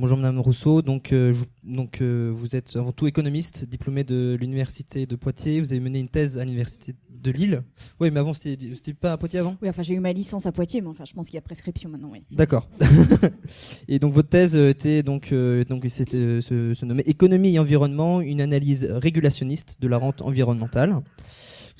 bonjour Madame Rousseau. Donc, euh, donc vous êtes avant tout économiste, diplômé de l'université de Poitiers. Vous avez mené une thèse à l'université de Lille. Oui, mais avant, c'était pas à Poitiers avant? Oui, enfin, j'ai eu ma licence à Poitiers, mais enfin, je pense qu'il y a prescription maintenant, oui. D'accord. et donc, votre thèse était donc, donc c'était se, se nommait Économie et environnement, une analyse régulationniste de la rente environnementale.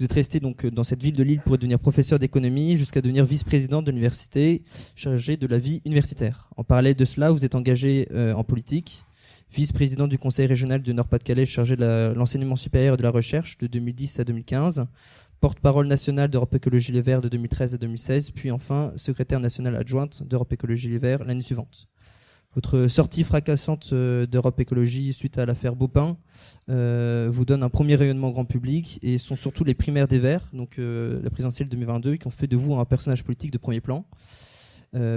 Vous êtes resté donc dans cette ville de Lille pour devenir professeur d'économie jusqu'à devenir vice-président de l'université chargé de la vie universitaire. En parallèle de cela, vous êtes engagé euh, en politique, vice-président du conseil régional du Nord-Pas-de-Calais chargé de l'enseignement supérieur et de la recherche de 2010 à 2015, porte-parole nationale d'Europe Écologie Les Verts de 2013 à 2016, puis enfin secrétaire nationale adjointe d'Europe Écologie Les Verts l'année suivante. Votre sortie fracassante euh, d'Europe Écologie suite à l'affaire Baupin euh, vous donne un premier rayonnement grand public et sont surtout les primaires des Verts, donc euh, la présidentielle 2022, qui ont fait de vous un personnage politique de premier plan.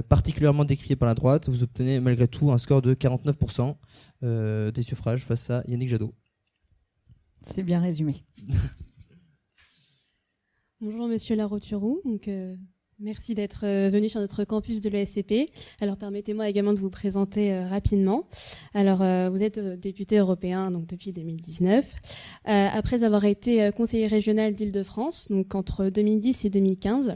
particulièrement décrié par la droite, vous obtenez malgré tout un score de 49% des suffrages face à Yannick Jadot. C'est bien résumé. Bonjour Monsieur Laroturou, donc Merci d'être euh, venu sur notre campus de l'ESCP. Alors permettez-moi également de vous présenter euh, rapidement. Alors euh, vous êtes député européen donc depuis 2019. après avoir été conseiller régional d'Île-de-France donc entre 2010 et 2015.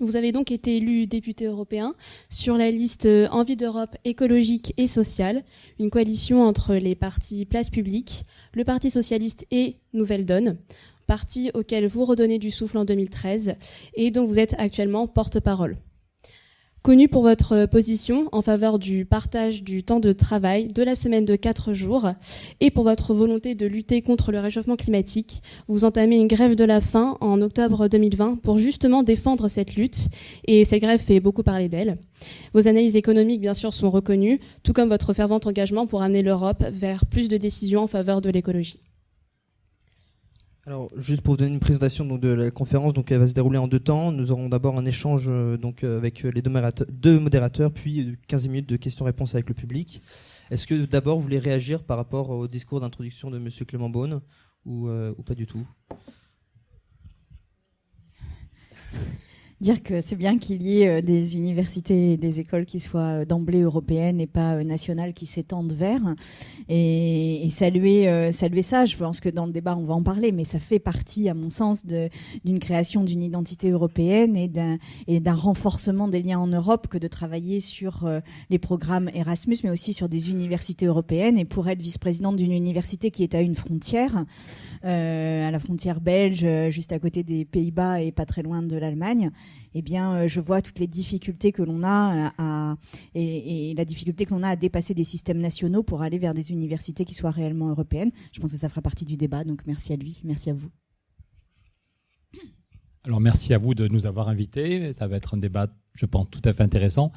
Vous avez donc été élu député européen sur la liste Envie d'Europe écologique et sociale, une coalition entre les partis Place Publique, le Parti socialiste et Nouvelle Donne parti auquel vous redonnez du souffle en 2013 et dont vous êtes actuellement porte-parole. Connu pour votre position en faveur du partage du temps de travail de la semaine de 4 jours et pour votre volonté de lutter contre le réchauffement climatique, vous entamez une grève de la faim en octobre 2020 pour justement défendre cette lutte et cette grève fait beaucoup parler d'elle. Vos analyses économiques, bien sûr, sont reconnues, tout comme votre fervent engagement pour amener l'Europe vers plus de décisions en faveur de l'écologie. Alors, juste pour vous donner une présentation de la conférence, donc elle va se dérouler en deux temps. Nous aurons d'abord un échange euh, euh, avec les deux modérateurs, puis 15 minutes de questions-réponses avec le public. Est-ce que d'abord vous voulez réagir par rapport au discours d'introduction de Monsieur Clément Beaune euh, ou pas du tout? Dire que c'est bien qu'il y ait euh, des universités et des écoles qui soient euh, d'emblée européennes et pas euh, nationales qui s'étendent vers. Et, saluer saluer ça je pense que dans le débat on va en parler mais ça fait partie à mon sens d'une création d'une identité européenne et d'un et renforcement des liens en Europe que de travailler sur les programmes Erasmus mais aussi sur des universités européennes et pour être vice-présidente d'une université qui est à une frontière à la frontière belge juste à côté des Pays-Bas et pas très loin de l'Allemagne eh bien, euh, je vois toutes les difficultés que l'on a à, et, la difficulté que l'on a à dépasser des systèmes nationaux pour aller vers des universités qui soient réellement européennes. Je pense que ça fera partie du débat. Donc, merci à lui, merci à vous. Alors, merci à vous de nous avoir invités. Ça va être un débat, je pense, tout à fait intéressant.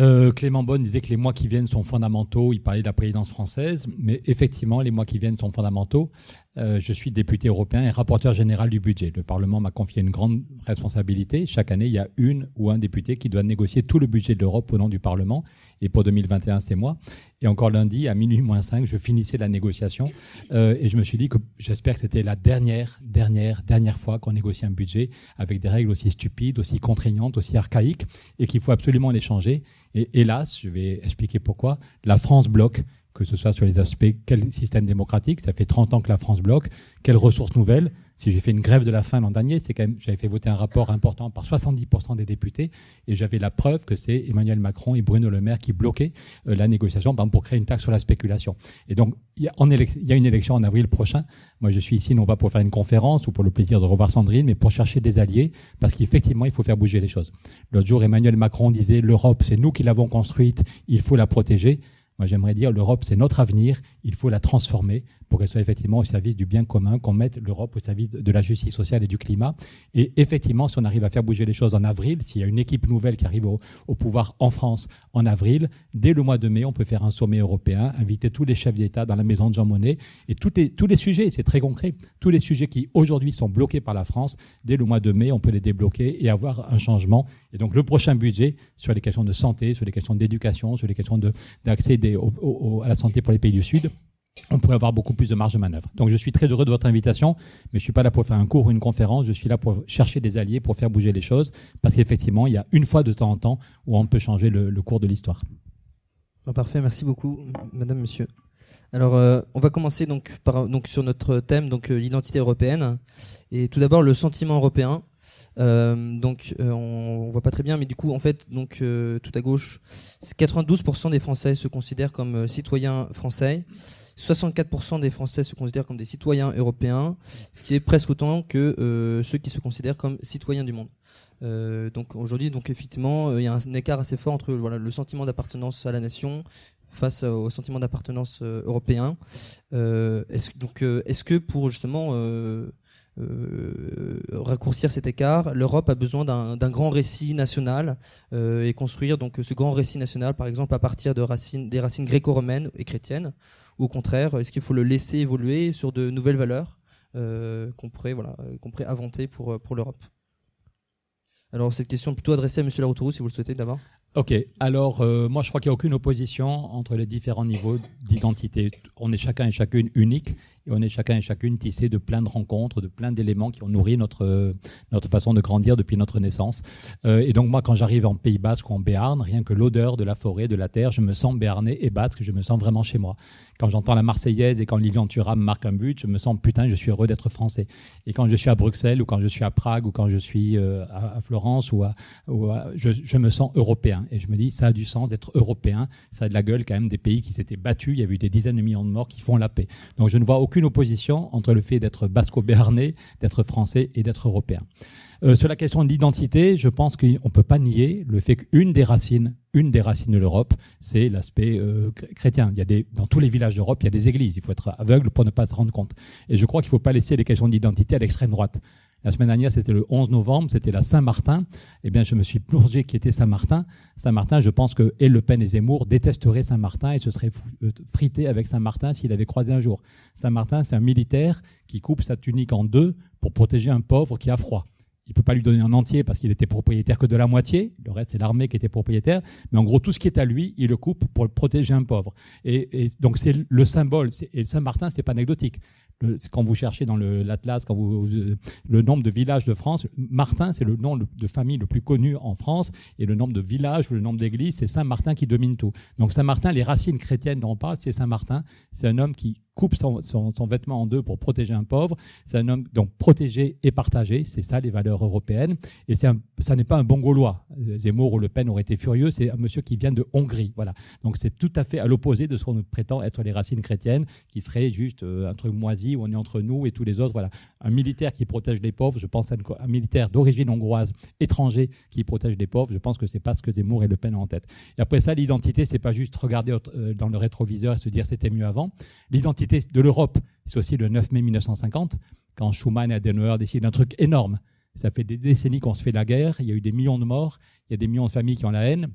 Euh, Clément Bonne disait que les mois qui viennent sont fondamentaux. Il parlait de la présidence française, mais effectivement, les mois qui viennent sont fondamentaux. Euh, je suis député européen et rapporteur général du budget. Le Parlement m'a confié une grande responsabilité. Chaque année, il y a une ou un député qui doit négocier tout le budget de l'Europe au nom du Parlement. Et pour 2021, c'est moi. Et encore lundi, à minuit moins 5, je finissais la négociation. Euh, et je me suis dit que j'espère que c'était la dernière, dernière, dernière fois qu'on négocie un budget avec des règles aussi stupides, aussi contraignantes, aussi archaïques, et qu'il faut absolument les changer. Et hélas, je vais expliquer pourquoi, la France bloque que ce soit sur les aspects quel système démocratique, ça fait 30 ans que la France bloque, quelles ressources nouvelles. Si j'ai fait une grève de la faim l'an dernier, c'est quand même, j'avais fait voter un rapport important par 70% des députés, et j'avais la preuve que c'est Emmanuel Macron et Bruno Le Maire qui bloquaient euh, la négociation, pour créer une taxe sur la spéculation. Et donc, il y a une élection en avril prochain. Moi, je suis ici non pas pour faire une conférence ou pour le plaisir de revoir Sandrine, mais pour chercher des alliés, parce qu'effectivement, il faut faire bouger les choses. L'autre jour, Emmanuel Macron disait, l'Europe, c'est nous qui l'avons construite, il faut la protéger. Moi, j'aimerais dire l'Europe, c'est notre avenir. Il faut la transformer pour qu'elle soit effectivement au service du bien commun, qu'on mette l'Europe au service de la justice sociale et du climat. Et effectivement, si on arrive à faire bouger les choses en avril, s'il y a une équipe nouvelle qui arrive au, pouvoir en France en avril, dès le mois de mai, on peut faire un sommet européen, inviter tous les chefs d'État dans la maison de Jean Monnet et tous les, tous les sujets, c'est très concret, tous les sujets qui aujourd'hui sont bloqués par la France, dès le mois de mai, on peut les débloquer et avoir un changement. Et donc le prochain budget sur les questions de santé, sur les questions d'éducation, sur les questions d'accès à la santé pour les pays du Sud, on pourrait avoir beaucoup plus de marge de manœuvre. Donc je suis très heureux de votre invitation, mais je ne suis pas là pour faire un cours ou une conférence, je suis là pour chercher des alliés, pour faire bouger les choses, parce qu'effectivement, il y a une fois de temps en temps où on peut changer le, cours de l'histoire. Ah, parfait, merci beaucoup, madame, monsieur. Alors, euh, on va commencer donc, sur notre thème, donc euh, l'identité européenne. Et tout d'abord, le sentiment européen. Euh, donc, on, on, voit pas très bien, mais du coup, en fait, donc tout à gauche, 92% des Français se considèrent comme citoyens français. 64% des Français se considèrent comme des citoyens européens, ce qui est presque autant que ceux qui se considèrent comme citoyens du monde. Euh, donc aujourd'hui, donc effectivement, il y a un écart assez fort entre le sentiment d'appartenance à la nation face au sentiment d'appartenance euh, européen. Euh, est-ce, que pour justement raccourcir cet écart, l'Europe a besoin d'un, grand récit national et construire ce grand récit national, par exemple à partir des racines gréco-romaines et chrétiennes, au contraire, est-ce qu'il faut le laisser évoluer sur de nouvelles valeurs qu'on pourrait voilà qu'on pourrait inventer pour pour l'Europe? Alors, cette question plutôt adressée à M. Laroutourou, si vous le souhaitez d'abord. Ok, alors euh, moi je crois qu'il n'y a aucune opposition entre les différents niveaux d'identité. On est chacun et chacune unique on est chacun et chacune tissé de plein de rencontres, de plein d'éléments qui ont nourri notre, notre façon de grandir depuis notre naissance. Euh, et donc moi, quand j'arrive en Pays Basque ou en Béarn, rien que l'odeur de la forêt, de la terre, je me sens béarnais et basque, je me sens vraiment chez moi. Quand j'entends la Marseillaise et quand Lilian Thuram marque un but, je me sens putain, je suis heureux d'être français. Et quand je suis à Bruxelles ou quand je suis à Prague ou quand je suis euh, à, Florence ou, à, je, je, me sens européen. Et je me dis, ça a du sens d'être européen. Ça a de la gueule quand même des pays qui s'étaient battus. Il y a eu des dizaines de millions de morts qui font la paix. Donc je ne vois aucune opposition entre le fait d'être basco-béarnais, d'être français et d'être européen. Euh, sur la question de l'identité, je pense qu'on ne peut pas nier le fait qu'une des racines, une des racines de l'Europe, c'est l'aspect euh, chrétien. Il y a des, dans tous les villages d'Europe, il y a des églises. Il faut être aveugle pour ne pas se rendre compte. Et je crois qu'il ne faut pas laisser les questions d'identité à l'extrême droite. La semaine dernière, c'était le 11 novembre, c'était la Saint-Martin. Eh bien, je me suis plongé qui était Saint-Martin. Saint-Martin, je pense que et Le Pen et Zemmour détesteraient Saint-Martin et se seraient euh, frités avec Saint-Martin s'il avait croisé un jour. Saint-Martin, c'est un militaire qui coupe sa tunique en deux pour protéger un pauvre qui a froid. Il ne peut pas lui donner en entier parce qu'il était propriétaire que de la moitié. Le reste, c'est l'armée qui était propriétaire. Mais en gros, tout ce qui est à lui, il le coupe pour protéger un pauvre. Et, donc, c'est le symbole. Et Saint-Martin, c'est pas anecdotique quand vous cherchez dans l'Atlas, le nombre de villages de France, Martin, c'est le nom de famille le plus connu en France, et le nombre de villages le nombre d'églises, c'est Saint Martin qui domine tout. Donc Saint Martin, les racines chrétiennes dont on parle, c'est Saint Martin. C'est un homme qui coupe son, vêtement en deux pour protéger un pauvre. C'est un homme donc protégé et partagé. C'est ça les valeurs européennes. Et c'est ça n'est pas un bon Gaulois. Zemmour ou Le Pen auraient été furieux. C'est un monsieur qui vient de Hongrie. Voilà. Donc c'est tout à fait à l'opposé de ce qu'on nous prétend être les racines chrétiennes, qui serait juste euh, un truc moisi où on est entre nous et tous les autres. Voilà. Un militaire qui protège les pauvres. Je pense à un militaire d'origine hongroise étranger qui protège les pauvres. Je pense que c'est pas ce que Zemmour et Le Pen ont en tête. Et après ça, l'identité, c'est pas juste regarder euh, dans le rétroviseur et se dire c'était mieux avant. L'identité de l'Europe, c'est aussi le 9 mai 1950, quand Schuman et Adenauer décident d'un truc énorme. Ça fait des décennies qu'on se fait la guerre, il y a eu des millions de morts, il y a des millions de familles qui ont la haine.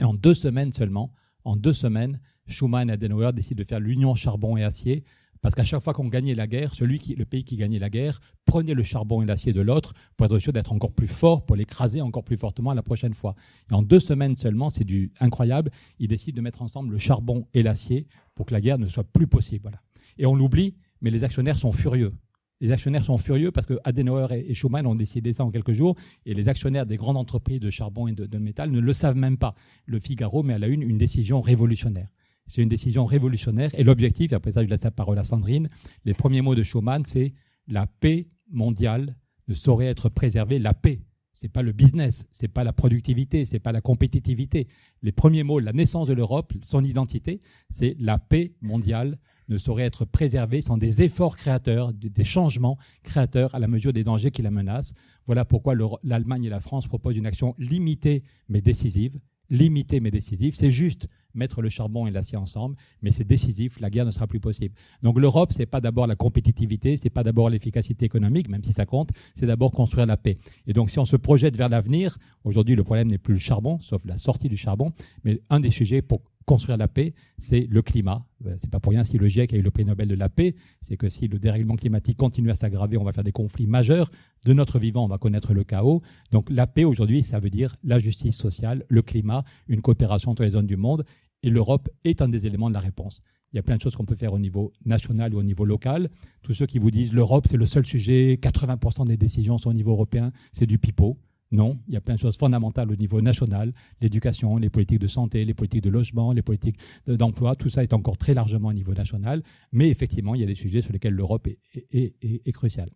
Et en deux semaines seulement, en deux semaines, Schuman et Adenauer décident de faire l'union charbon et acier, parce qu'à chaque fois qu'on gagnait la guerre, celui qui, le pays qui gagnait la guerre prenait le charbon et l'acier de l'autre pour être sûr d'être encore plus fort, pour l'écraser encore plus fortement la prochaine fois. Et en deux semaines seulement, c'est du incroyable, ils décident de mettre ensemble le charbon et l'acier pour que la guerre ne soit plus possible. Voilà. Et on l'oublie, mais les actionnaires sont furieux. Les actionnaires sont furieux parce que Adenauer et Schuman ont décidé ça en quelques jours et les actionnaires des grandes entreprises de charbon et de, métal ne le savent même pas. Le Figaro met à la une une décision révolutionnaire. C'est une décision révolutionnaire et l'objectif, après ça je laisse la parole à Sandrine, les premiers mots de Schuman, c'est la paix mondiale ne saurait être préservée. La paix, c'est pas le business, c'est pas la productivité, c'est pas la compétitivité. Les premiers mots, la naissance de l'Europe, son identité, c'est la paix mondiale ne saurait être préservé sans des efforts créateurs, des changements créateurs à la mesure des dangers qui la menacent. Voilà pourquoi l'Allemagne et la France proposent une action limitée mais décisive. Limitée mais décisive, c'est juste mettre le charbon et l'acier ensemble, mais c'est décisif, la guerre ne sera plus possible. Donc l'Europe, c'est pas d'abord la compétitivité, c'est pas d'abord l'efficacité économique, même si ça compte, c'est d'abord construire la paix. Et donc si on se projette vers l'avenir, aujourd'hui le problème n'est plus le charbon, sauf la sortie du charbon, mais un des sujets pour construire la paix, c'est le climat. Euh, c'est pas pour rien si le GIEC a eu le prix Nobel de la paix, c'est que si le dérèglement climatique continue à s'aggraver, on va faire des conflits majeurs. De notre vivant, on va connaître le chaos. Donc la paix aujourd'hui, ça veut dire la justice sociale, le climat, une coopération entre les zones du monde. Et l'Europe est un des éléments de la réponse. Il y a plein de choses qu'on peut faire au niveau national ou au niveau local. Tous ceux qui vous disent l'Europe, c'est le seul sujet, 80% des décisions sont au niveau européen, c'est du pipeau. Non, il y a plein de choses fondamentales au niveau national, l'éducation, les politiques de santé, les politiques de logement, les politiques d'emploi, tout ça est encore très largement au niveau national, mais effectivement, il y a des sujets sur lesquels l'Europe est, cruciale.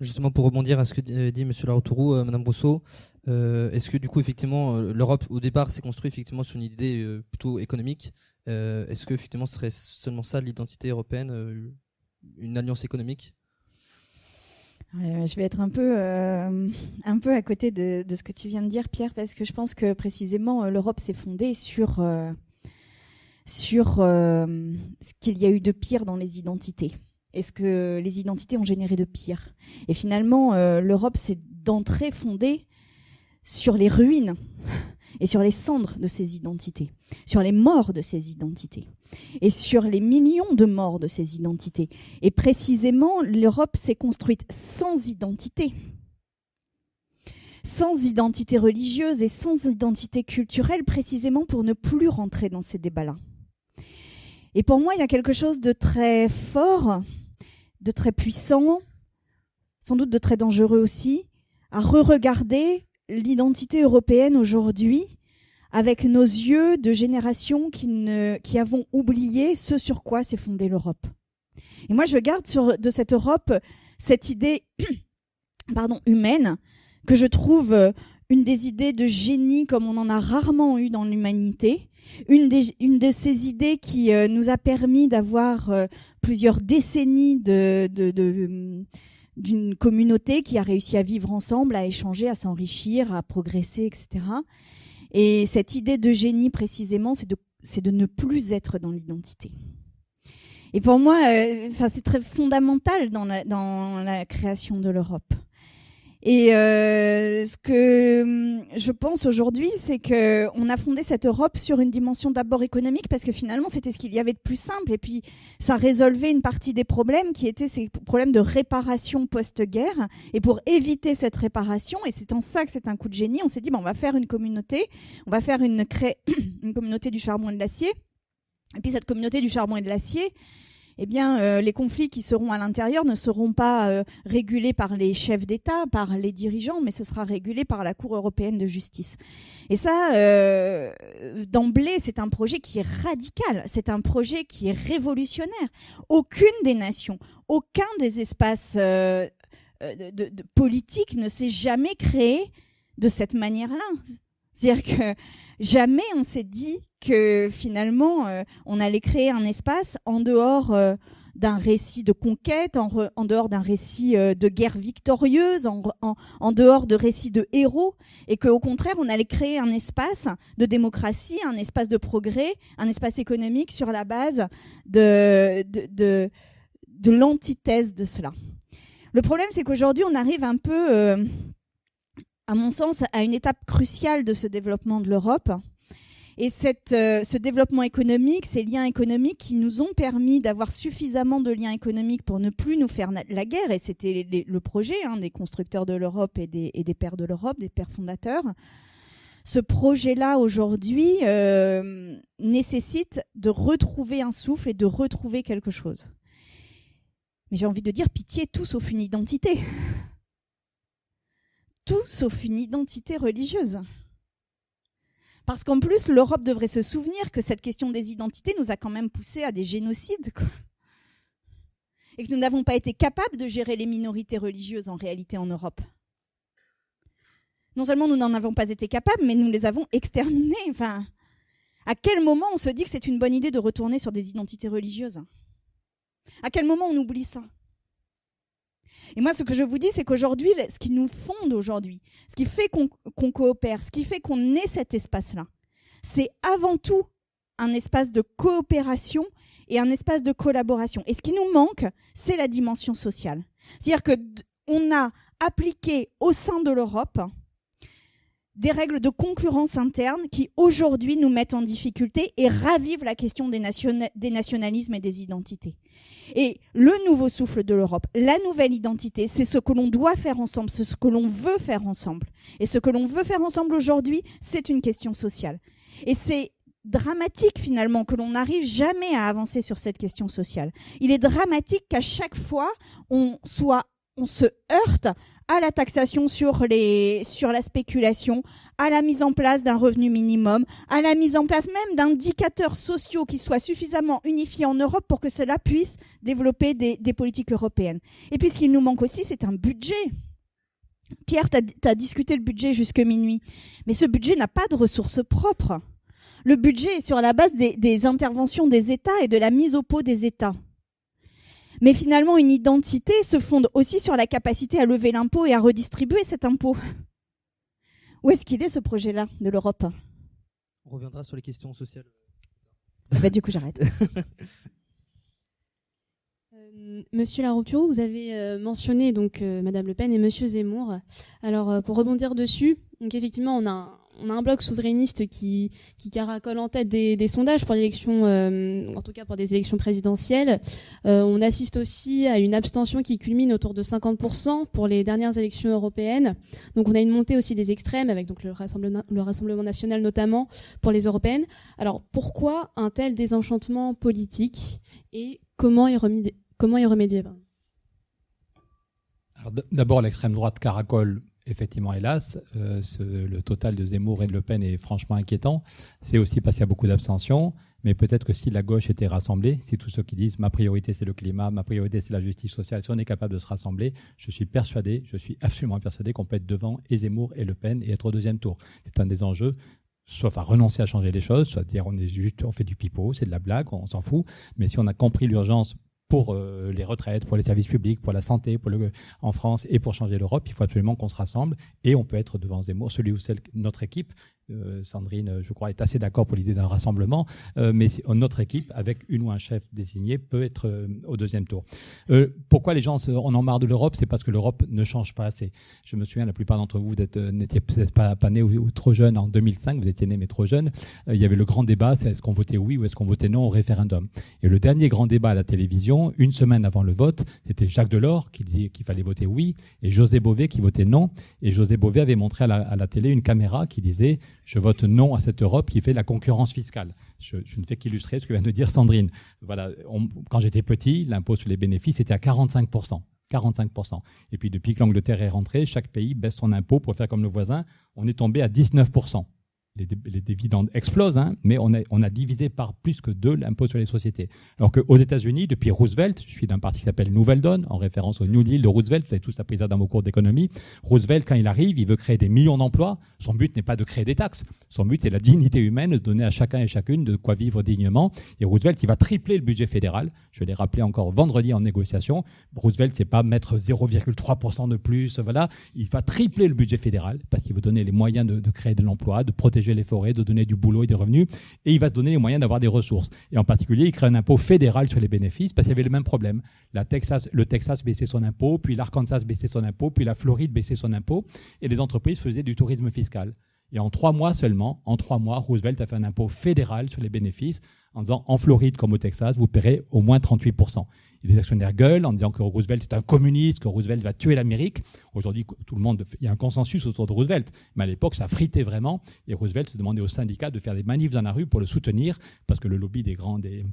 Justement, pour rebondir à ce que dit M. Laroutourou, euh, Mme Brousseau, euh, est-ce que du coup, effectivement, euh, l'Europe, au départ, s'est construite effectivement sur une idée plutôt économique Est-ce que, effectivement, ce serait seulement ça l'identité européenne, une alliance économique? Je vais être un peu, euh, à côté de, ce que tu viens de dire, Pierre, parce que je pense que précisément euh, l'Europe s'est fondée sur, euh, sur ce qu'il y a eu de pire dans les identités et ce que les identités ont généré de pire? Et finalement, l'Europe s'est d'entrée fondée sur les ruines et sur les cendres de ces identités, sur les morts de ces identités et sur les millions de morts de ces identités. Et précisément, l'Europe s'est construite sans identité, sans identité religieuse et sans identité culturelle, précisément pour ne plus rentrer dans ces débats-là. Et pour moi, il y a quelque chose de très fort, de très puissant, sans doute de très dangereux aussi, à re-regarder l'identité européenne aujourd'hui avec nos yeux de génération qui, avons oublié ce sur quoi s'est fondée l'Europe. Et moi, je garde de cette Europe cette idée pardon, humaine que je trouve une des idées de génie comme on en a rarement eu dans l'humanité, une, de ces idées qui euh, nous a permis d'avoir euh, plusieurs décennies d'une communauté qui a réussi à vivre ensemble, à échanger, à s'enrichir, à progresser, etc. Et cette idée de génie, précisément, c'est de, c'est de ne plus être dans l'identité. Et pour moi, euh, c'est très fondamental dans la, dans la création de l'Europe. Et euh, ce que hum, je pense aujourd'hui, c'est que on a fondé cette Europe sur une dimension d'abord économique parce que finalement c'était ce qu'il y avait de plus simple et puis ça résolvait une partie des problèmes qui étaient ces problèmes de réparation post-guerre. Et pour éviter cette réparation, et c'est en ça que c'est un coup de génie, on s'est dit bon, on va faire une communauté, on va faire une, une communauté du charbon et de l'acier. Et puis cette communauté du charbon et de l'acier, eh bien, euh, les conflits qui seront à l'intérieur ne seront pas euh, régulés par les chefs d'État, par les dirigeants, mais ce sera régulé par la Cour européenne de justice. Et ça, euh, d'emblée, c'est un projet qui est radical, c'est un projet qui est révolutionnaire. Aucune des nations, aucun des espaces de, de politiques ne s'est jamais créé de cette manière-là. C'est-à-dire que jamais on s'est dit que finalement euh, on allait créer un espace en dehors euh, d'un récit de conquête, en, dehors d'un récit euh, de guerre victorieuse, en, dehors de récits de héros, et qu'au contraire on allait créer un espace de démocratie, un espace de progrès, un espace économique sur la base de, l'antithèse de cela. Le problème c'est qu'aujourd'hui on arrive un peu à mon sens, à une étape cruciale de ce développement de l'Europe. Et cette, euh, ce développement économique, ces liens économiques qui nous ont permis d'avoir suffisamment de liens économiques pour ne plus nous faire la guerre, et c'était le projet hein, des constructeurs de l'Europe et des, pères de l'Europe, des pères fondateurs, ce projet-là aujourd'hui euh, nécessite de retrouver un souffle et de retrouver quelque chose. Mais j'ai envie de dire pitié, tout sauf une identité tout sauf une identité religieuse. Parce qu'en plus, l'Europe devrait se souvenir que cette question des identités nous a quand même poussé à des génocides. Et que nous n'avons pas été capables de gérer les minorités religieuses en réalité en Europe. Non seulement nous n'en avons pas été capables, mais nous les avons exterminées. Enfin, à quel moment on se dit que c'est une bonne idée de retourner sur des identités religieuses? À quel moment on oublie ça? Et moi, ce que je vous dis, c'est qu'aujourd'hui, ce qui nous fonde aujourd'hui, ce qui fait qu'on coopère, ce qui fait qu'on ait cet espace-là, c'est avant tout un espace de coopération et un espace de collaboration. Et ce qui nous manque, c'est la dimension sociale. C'est-à-dire qu'on a appliqué au sein de l'Europe des règles de concurrence interne qui aujourd'hui nous mettent en difficulté et ravivent la question des, nationalismes et des identités. Et le nouveau souffle de l'Europe, la nouvelle identité, c'est ce que l'on doit faire ensemble, c'est ce que l'on veut faire ensemble. Et ce que l'on veut faire ensemble aujourd'hui, c'est une question sociale. Et c'est dramatique finalement que l'on n'arrive jamais à avancer sur cette question sociale. Il est dramatique qu'à chaque fois, on soit on se heurte à la taxation sur, la spéculation, à la mise en place d'un revenu minimum, à la mise en place même d'indicateurs sociaux qui soient suffisamment unifiés en Europe pour que cela puisse développer des, politiques européennes. Et puis ce qu'il nous manque aussi, c'est un budget. Pierre, tu as, discuté le budget jusque minuit, mais ce budget n'a pas de ressources propres. Le budget est sur la base des interventions des États et de la mise au pot des États. Mais finalement, une identité se fonde aussi sur la capacité à lever l'impôt et à redistribuer cet impôt. Où est-ce qu'il est ce projet-là de l'Europe? On reviendra sur les questions sociales. bah, du coup, j'arrête. Euh, Monsieur Larouturou, vous avez euh, mentionné donc euh, Madame Le Pen et Monsieur Zemmour. Alors pour rebondir dessus, donc effectivement on a on a un bloc souverainiste qui, qui caracole en tête des, sondages pour l'élection, en tout cas pour des élections présidentielles. on assiste aussi à une abstention qui culmine autour de 50% pour les dernières élections européennes. Donc on a une montée aussi des extrêmes avec donc le Rassemblement, le Rassemblement national notamment pour les européennes. Alors pourquoi un tel désenchantement politique et comment y remédier Comment y remédier D'abord, l'extrême droite caracole, effectivement, hélas. Euh, le total de Zemmour et de Le Pen est franchement inquiétant. C'est aussi y a beaucoup d'abstention. Mais peut-être que si la gauche était rassemblée, si tous ceux qui disent ma priorité c'est le climat, ma priorité c'est la justice sociale, si on est capable de se rassembler, je suis persuadé, je suis absolument persuadé qu'on peut être devant Zemmour et Le Pen et être au deuxième tour. C'est un des enjeux soit à renoncer à changer les choses, soit à dire on est juste, on fait du pipeau, c'est de la blague, on s'en fout. Mais si on a compris l'urgence pour euh, les retraites, pour les services publics, pour la santé, pour le, en France et pour changer l'Europe, il faut absolument qu'on se rassemble et on peut être devant Zemmour, celui ou celle, notre équipe, euh, Sandrine, je crois, est assez d'accord pour l'idée d'un rassemblement, euh, mais notre équipe, avec une ou un chef désigné, peut être euh, au deuxième tour. pourquoi les gens on en marre de l'Europe? C'est parce que l'Europe ne change pas assez. Je me souviens, la plupart d'entre vous, n'étiez peut-être pas, pas nés ou, trop jeunes en 2005, vous étiez nés mais trop jeunes. il y avait le grand débat, c'est est-ce qu'on votait oui ou est-ce qu'on votait non au référendum? Et le dernier grand débat à la télévision, une semaine avant le vote, c'était Jacques Delors qui disait qu'il fallait voter oui et José Bové qui votait non. Et José Bové avait montré à la télé une caméra qui disait je vote non à cette Europe qui fait la concurrence fiscale. Je, ne fais qu'illustrer ce que vient de dire Sandrine. Voilà, quand j'étais petit, l'impôt sur les bénéfices était à 45%. 45%. Et puis depuis que l'Angleterre est rentrée, chaque pays baisse son impôt pour faire comme le voisin. On est tombé à 19% les, dividendes explosent, hein, mais on a, divisé par plus que deux l'impôt sur les sociétés. Alors qu'aux États-Unis, depuis Roosevelt, je suis d'un parti qui s'appelle Nouvelle Donne, en référence au New Deal de Roosevelt, vous avez tous appris ça dans vos cours d'économie. Roosevelt, quand il arrive, il veut créer des millions d'emplois. Son but n'est pas de créer des taxes. Son but, c'est la dignité humaine, de donner à chacun et chacune de quoi vivre dignement. Et Roosevelt, il va tripler le budget fédéral. Je l'ai rappelé encore vendredi en négociation. Roosevelt, c'est pas mettre 0,3% de plus, voilà. Il va tripler le budget fédéral parce qu'il veut donner les moyens de créer de l'emploi, de protéger les forêts, de donner du boulot et des revenus, et il va se donner les moyens d'avoir des ressources. Et en particulier, il crée un impôt fédéral sur les bénéfices, parce qu'il y avait le même problème. La Texas, le Texas baissait son impôt, puis l'Arkansas baissait son impôt, puis la Floride baissait son impôt, et les entreprises faisaient du tourisme fiscal. Et en trois mois seulement, en trois mois, Roosevelt a fait un impôt fédéral sur les bénéfices en disant en Floride comme au Texas, vous paierez au moins 38%. Les actionnaires gueulent en disant que Roosevelt est un communiste, que Roosevelt va tuer l'Amérique. Aujourd'hui, tout le monde, il y a un consensus autour de Roosevelt. Mais à l'époque, ça fritait vraiment. Et Roosevelt se demandait aux syndicats de faire des manifs dans la rue pour le soutenir, parce que le lobby des grands, des,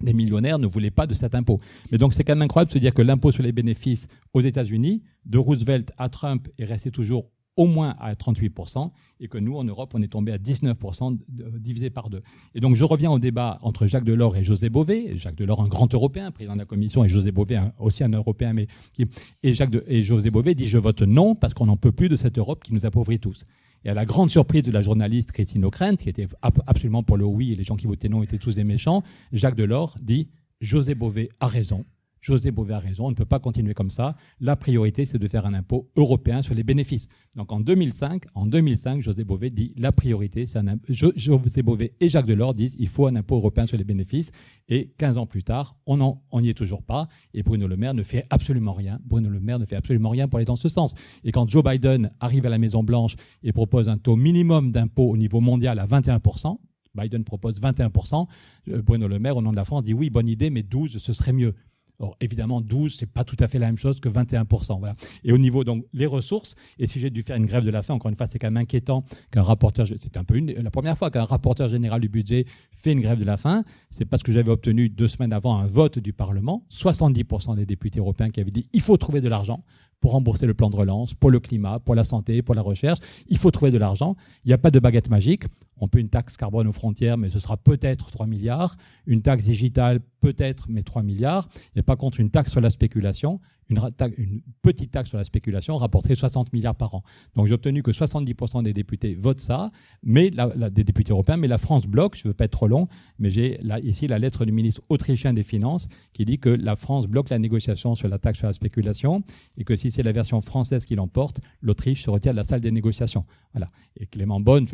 des millionnaires ne voulait pas de cet impôt. Mais donc c'est quand même incroyable de se dire que l'impôt sur les bénéfices aux États-Unis, de Roosevelt à Trump, est resté toujours au moins à 38%, et que nous, en Europe, on est tombé à 19% divisé par deux. Et donc, je reviens au débat entre Jacques Delors et José Bové. Jacques Delors, un grand Européen, président de la Commission, et José Bové, aussi un Européen, mais qui, et, Jacques et José Bové dit Je vote non parce qu'on n'en peut plus de cette Europe qui nous appauvrit tous. Et à la grande surprise de la journaliste Christine O'Krent, qui était absolument pour le oui, et les gens qui votaient non étaient tous des méchants, Jacques Delors dit José Bové a raison. José Bové a raison, on ne peut pas continuer comme ça. La priorité, c'est de faire un impôt européen sur les bénéfices. Donc en 2005, en 2005 José Bové dit la priorité. José Bové et Jacques Delors disent il faut un impôt européen sur les bénéfices. Et 15 ans plus tard, on n'y est toujours pas. Et Bruno Le Maire ne fait absolument rien. Bruno Le Maire ne fait absolument rien pour aller dans ce sens. Et quand Joe Biden arrive à la Maison-Blanche et propose un taux minimum d'impôt au niveau mondial à 21%, Biden propose 21%, euh, Bruno Le Maire, au nom de la France, dit oui, bonne idée, mais 12, ce serait mieux. Alors, évidemment, 12, c'est pas tout à fait la même chose que 21%. Voilà. Et au niveau, donc, les ressources, et si j'ai dû faire une grève de la faim, encore une fois, c'est quand même inquiétant qu'un rapporteur, c'est un peu la première fois qu'un rapporteur général du budget fait une grève de la faim, c'est parce que j'avais obtenu deux semaines avant un vote du Parlement, 70% des députés européens qui avaient dit il faut trouver de l'argent pour rembourser le plan de relance, pour le climat, pour la santé, pour la recherche. Il faut trouver de l'argent. Il n'y a pas de baguette magique. On peut une taxe carbone aux frontières, mais ce sera peut-être 3 milliards. Une taxe digitale, peut-être, mais 3 milliards. Et pas contre une taxe sur la spéculation une, petite taxe sur la spéculation rapporterait 60 milliards par an. Donc j'ai obtenu que 70% des députés votent ça, mais des députés européens, mais la France bloque, je ne veux pas être trop long, mais j'ai ici la lettre du ministre autrichien des Finances qui dit que la France bloque la négociation sur la taxe sur la spéculation et que si c'est la version française qui l'emporte, l'Autriche se retire de la salle des négociations. Voilà. Et Clément Bonne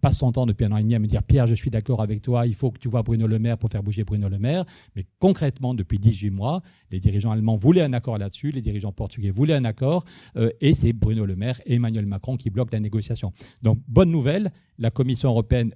passe son temps depuis un an et demi à me dire Pierre, je suis d'accord avec toi, il faut que tu vois Bruno Le Maire pour faire bouger Bruno Le Maire. Mais concrètement, depuis 18 mois, les dirigeants allemands voulaient un accord là-dessus, les dirigeants portugais voulaient un accord, euh, et c'est Bruno Le Maire et Emmanuel Macron qui bloquent la négociation. Donc, bonne nouvelle, la Commission européenne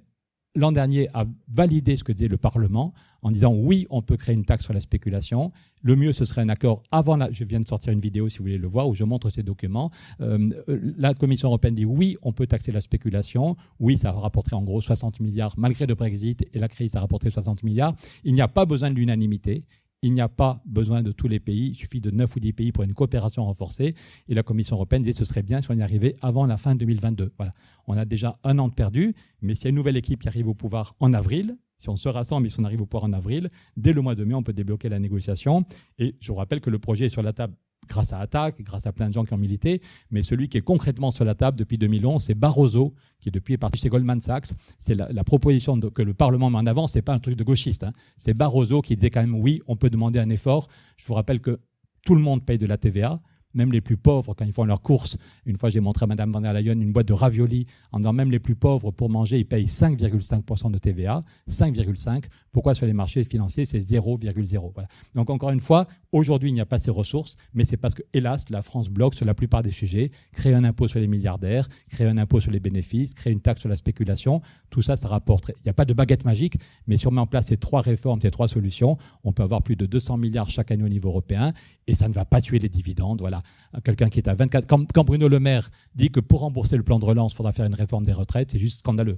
l'an dernier a validé ce que disait le Parlement en disant oui, on peut créer une taxe sur la spéculation. Le mieux, ce serait un accord avant la. Je viens de sortir une vidéo, si vous voulez le voir, où je montre ces documents. Euh, la Commission européenne dit oui, on peut taxer la spéculation. Oui, ça rapporterait en gros 60 milliards, malgré le Brexit et la crise, ça rapporterait 60 milliards. Il n'y a pas besoin de l'unanimité. Il n'y a pas besoin de tous les pays, il suffit de 9 ou 10 pays pour une coopération renforcée. Et la Commission européenne dit que ce serait bien si on y arrivait avant la fin 2022. Voilà. On a déjà un an de perdu, mais s'il y a une nouvelle équipe qui arrive au pouvoir en avril, si on se rassemble et si on arrive au pouvoir en avril, dès le mois de mai, on peut débloquer la négociation. Et je vous rappelle que le projet est sur la table grâce à Attac, grâce à plein de gens qui ont milité, mais celui qui est concrètement sur la table depuis 2011, c'est Barroso, qui depuis est parti chez Goldman Sachs. C'est la, proposition que le Parlement met en avant, c'est pas un truc de gauchiste. Hein. C'est Barroso qui disait quand même oui, on peut demander un effort. Je vous rappelle que tout le monde paye de la TVA même les plus pauvres, quand ils font leurs courses, une fois j'ai montré à Mme van der Leyen une boîte de raviolis, en disant même les plus pauvres pour manger, ils payent 5,5% de TVA, 5,5%. Pourquoi sur les marchés financiers, c'est 0,0 voilà. Donc encore une fois, aujourd'hui, il n'y a pas ces ressources, mais c'est parce que, hélas, la France bloque sur la plupart des sujets, créer un impôt sur les milliardaires, créer un impôt sur les bénéfices, créer une taxe sur la spéculation, tout ça, ça rapporte. Il n'y a pas de baguette magique, mais si on met en place ces trois réformes, ces trois solutions, on peut avoir plus de 200 milliards chaque année au niveau européen, et ça ne va pas tuer les dividendes. Voilà quelqu'un qui est à 24. Quand, Bruno Le Maire dit que pour rembourser le plan de relance, il faudra faire une réforme des retraites, c'est juste scandaleux.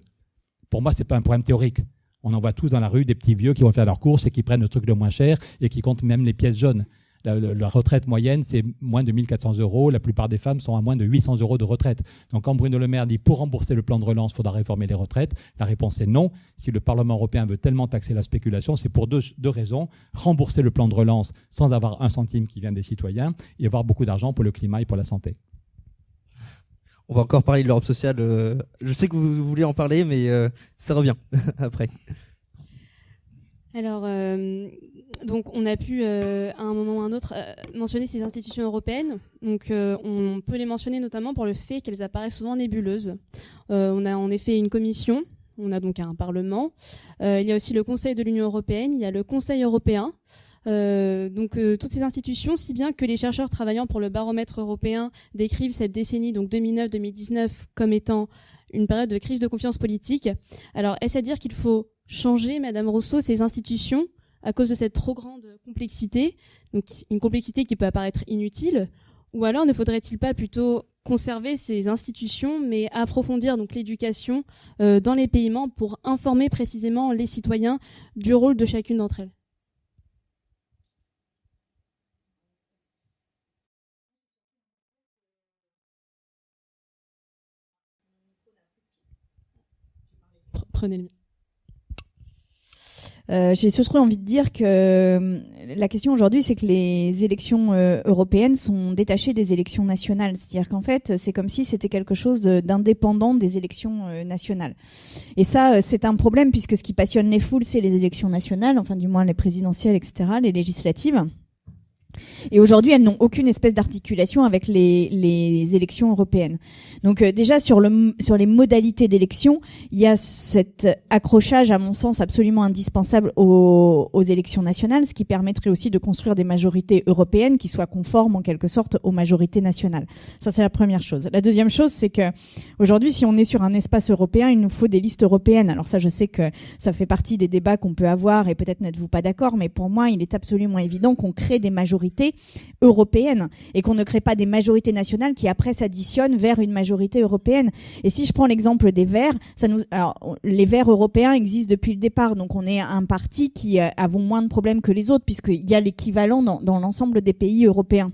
Pour moi, ce n'est pas un problème théorique. On en voit tous dans la rue des petits vieux qui vont faire leurs courses et qui prennent le truc le moins cher et qui comptent même les pièces jaunes. La, retraite moyenne, c'est moins de 1400 euros. La plupart des femmes sont à moins de 800 euros de retraite. Donc quand Bruno Le Maire dit pour rembourser le plan de relance, il faudra réformer les retraites, la réponse est non. Si le Parlement européen veut tellement taxer la spéculation, c'est pour deux, raisons. Rembourser le plan de relance sans avoir un centime qui vient des citoyens et avoir beaucoup d'argent pour le climat et pour la santé. On va encore parler de l'Europe sociale. Euh, je sais que vous voulez en parler, mais euh, ça revient après. Alors, euh, donc, on a pu, à un moment ou à un autre, mentionner ces institutions européennes. Donc, on peut les mentionner notamment pour le fait qu'elles apparaissent souvent nébuleuses. on a en effet une commission, on a donc un parlement. il y a aussi le Conseil de l'Union européenne, il y a le Conseil européen. Donc toutes ces institutions, si bien que les chercheurs travaillant pour le baromètre européen décrivent cette décennie, donc 2009-2019, comme étant une période de crise de confiance politique. Alors, est-ce à dire qu'il faut changer, Madame Rousseau, ces institutions à cause de cette trop grande complexité, donc une complexité qui peut apparaître inutile, ou alors ne faudrait-il pas plutôt conserver ces institutions, mais approfondir donc l'éducation euh, dans les pays membres pour informer précisément les citoyens du rôle de chacune d'entre elles? Prenez le euh, J'ai surtout envie de dire que euh, la question aujourd'hui, c'est que les élections euh, européennes sont détachées des élections nationales. C'est-à-dire qu'en fait, c'est comme si c'était quelque chose d'indépendant des élections nationales. Et ça, c'est un problème puisque ce qui passionne les foules, c'est les élections nationales, enfin du moins les présidentielles, etc., les législatives. Et aujourd'hui, elles n'ont aucune espèce d'articulation avec les, les, élections européennes. Donc euh, déjà sur, le, sur les modalités d'élection, il y a cet accrochage, à mon sens, absolument indispensable aux, aux, élections nationales, ce qui permettrait aussi de construire des majorités européennes qui soient conformes en quelque sorte aux majorités nationales. Ça, c'est la première chose. La deuxième chose, c'est que aujourd'hui, si on est sur un espace européen, il nous faut des listes européennes. Alors ça, je sais que ça fait partie des débats qu'on peut avoir et peut-être n'êtes-vous pas d'accord, mais pour moi, il est absolument évident qu'on crée des majorités européenne et qu'on ne crée pas des majorités nationales qui après s'additionnent vers une majorité européenne. Et si je prends l'exemple des Verts, les Verts européens existent depuis le départ, donc on est un parti qui a, avons moins de problèmes que les autres puisqu'il y a l'équivalent dans, l'ensemble des pays européens.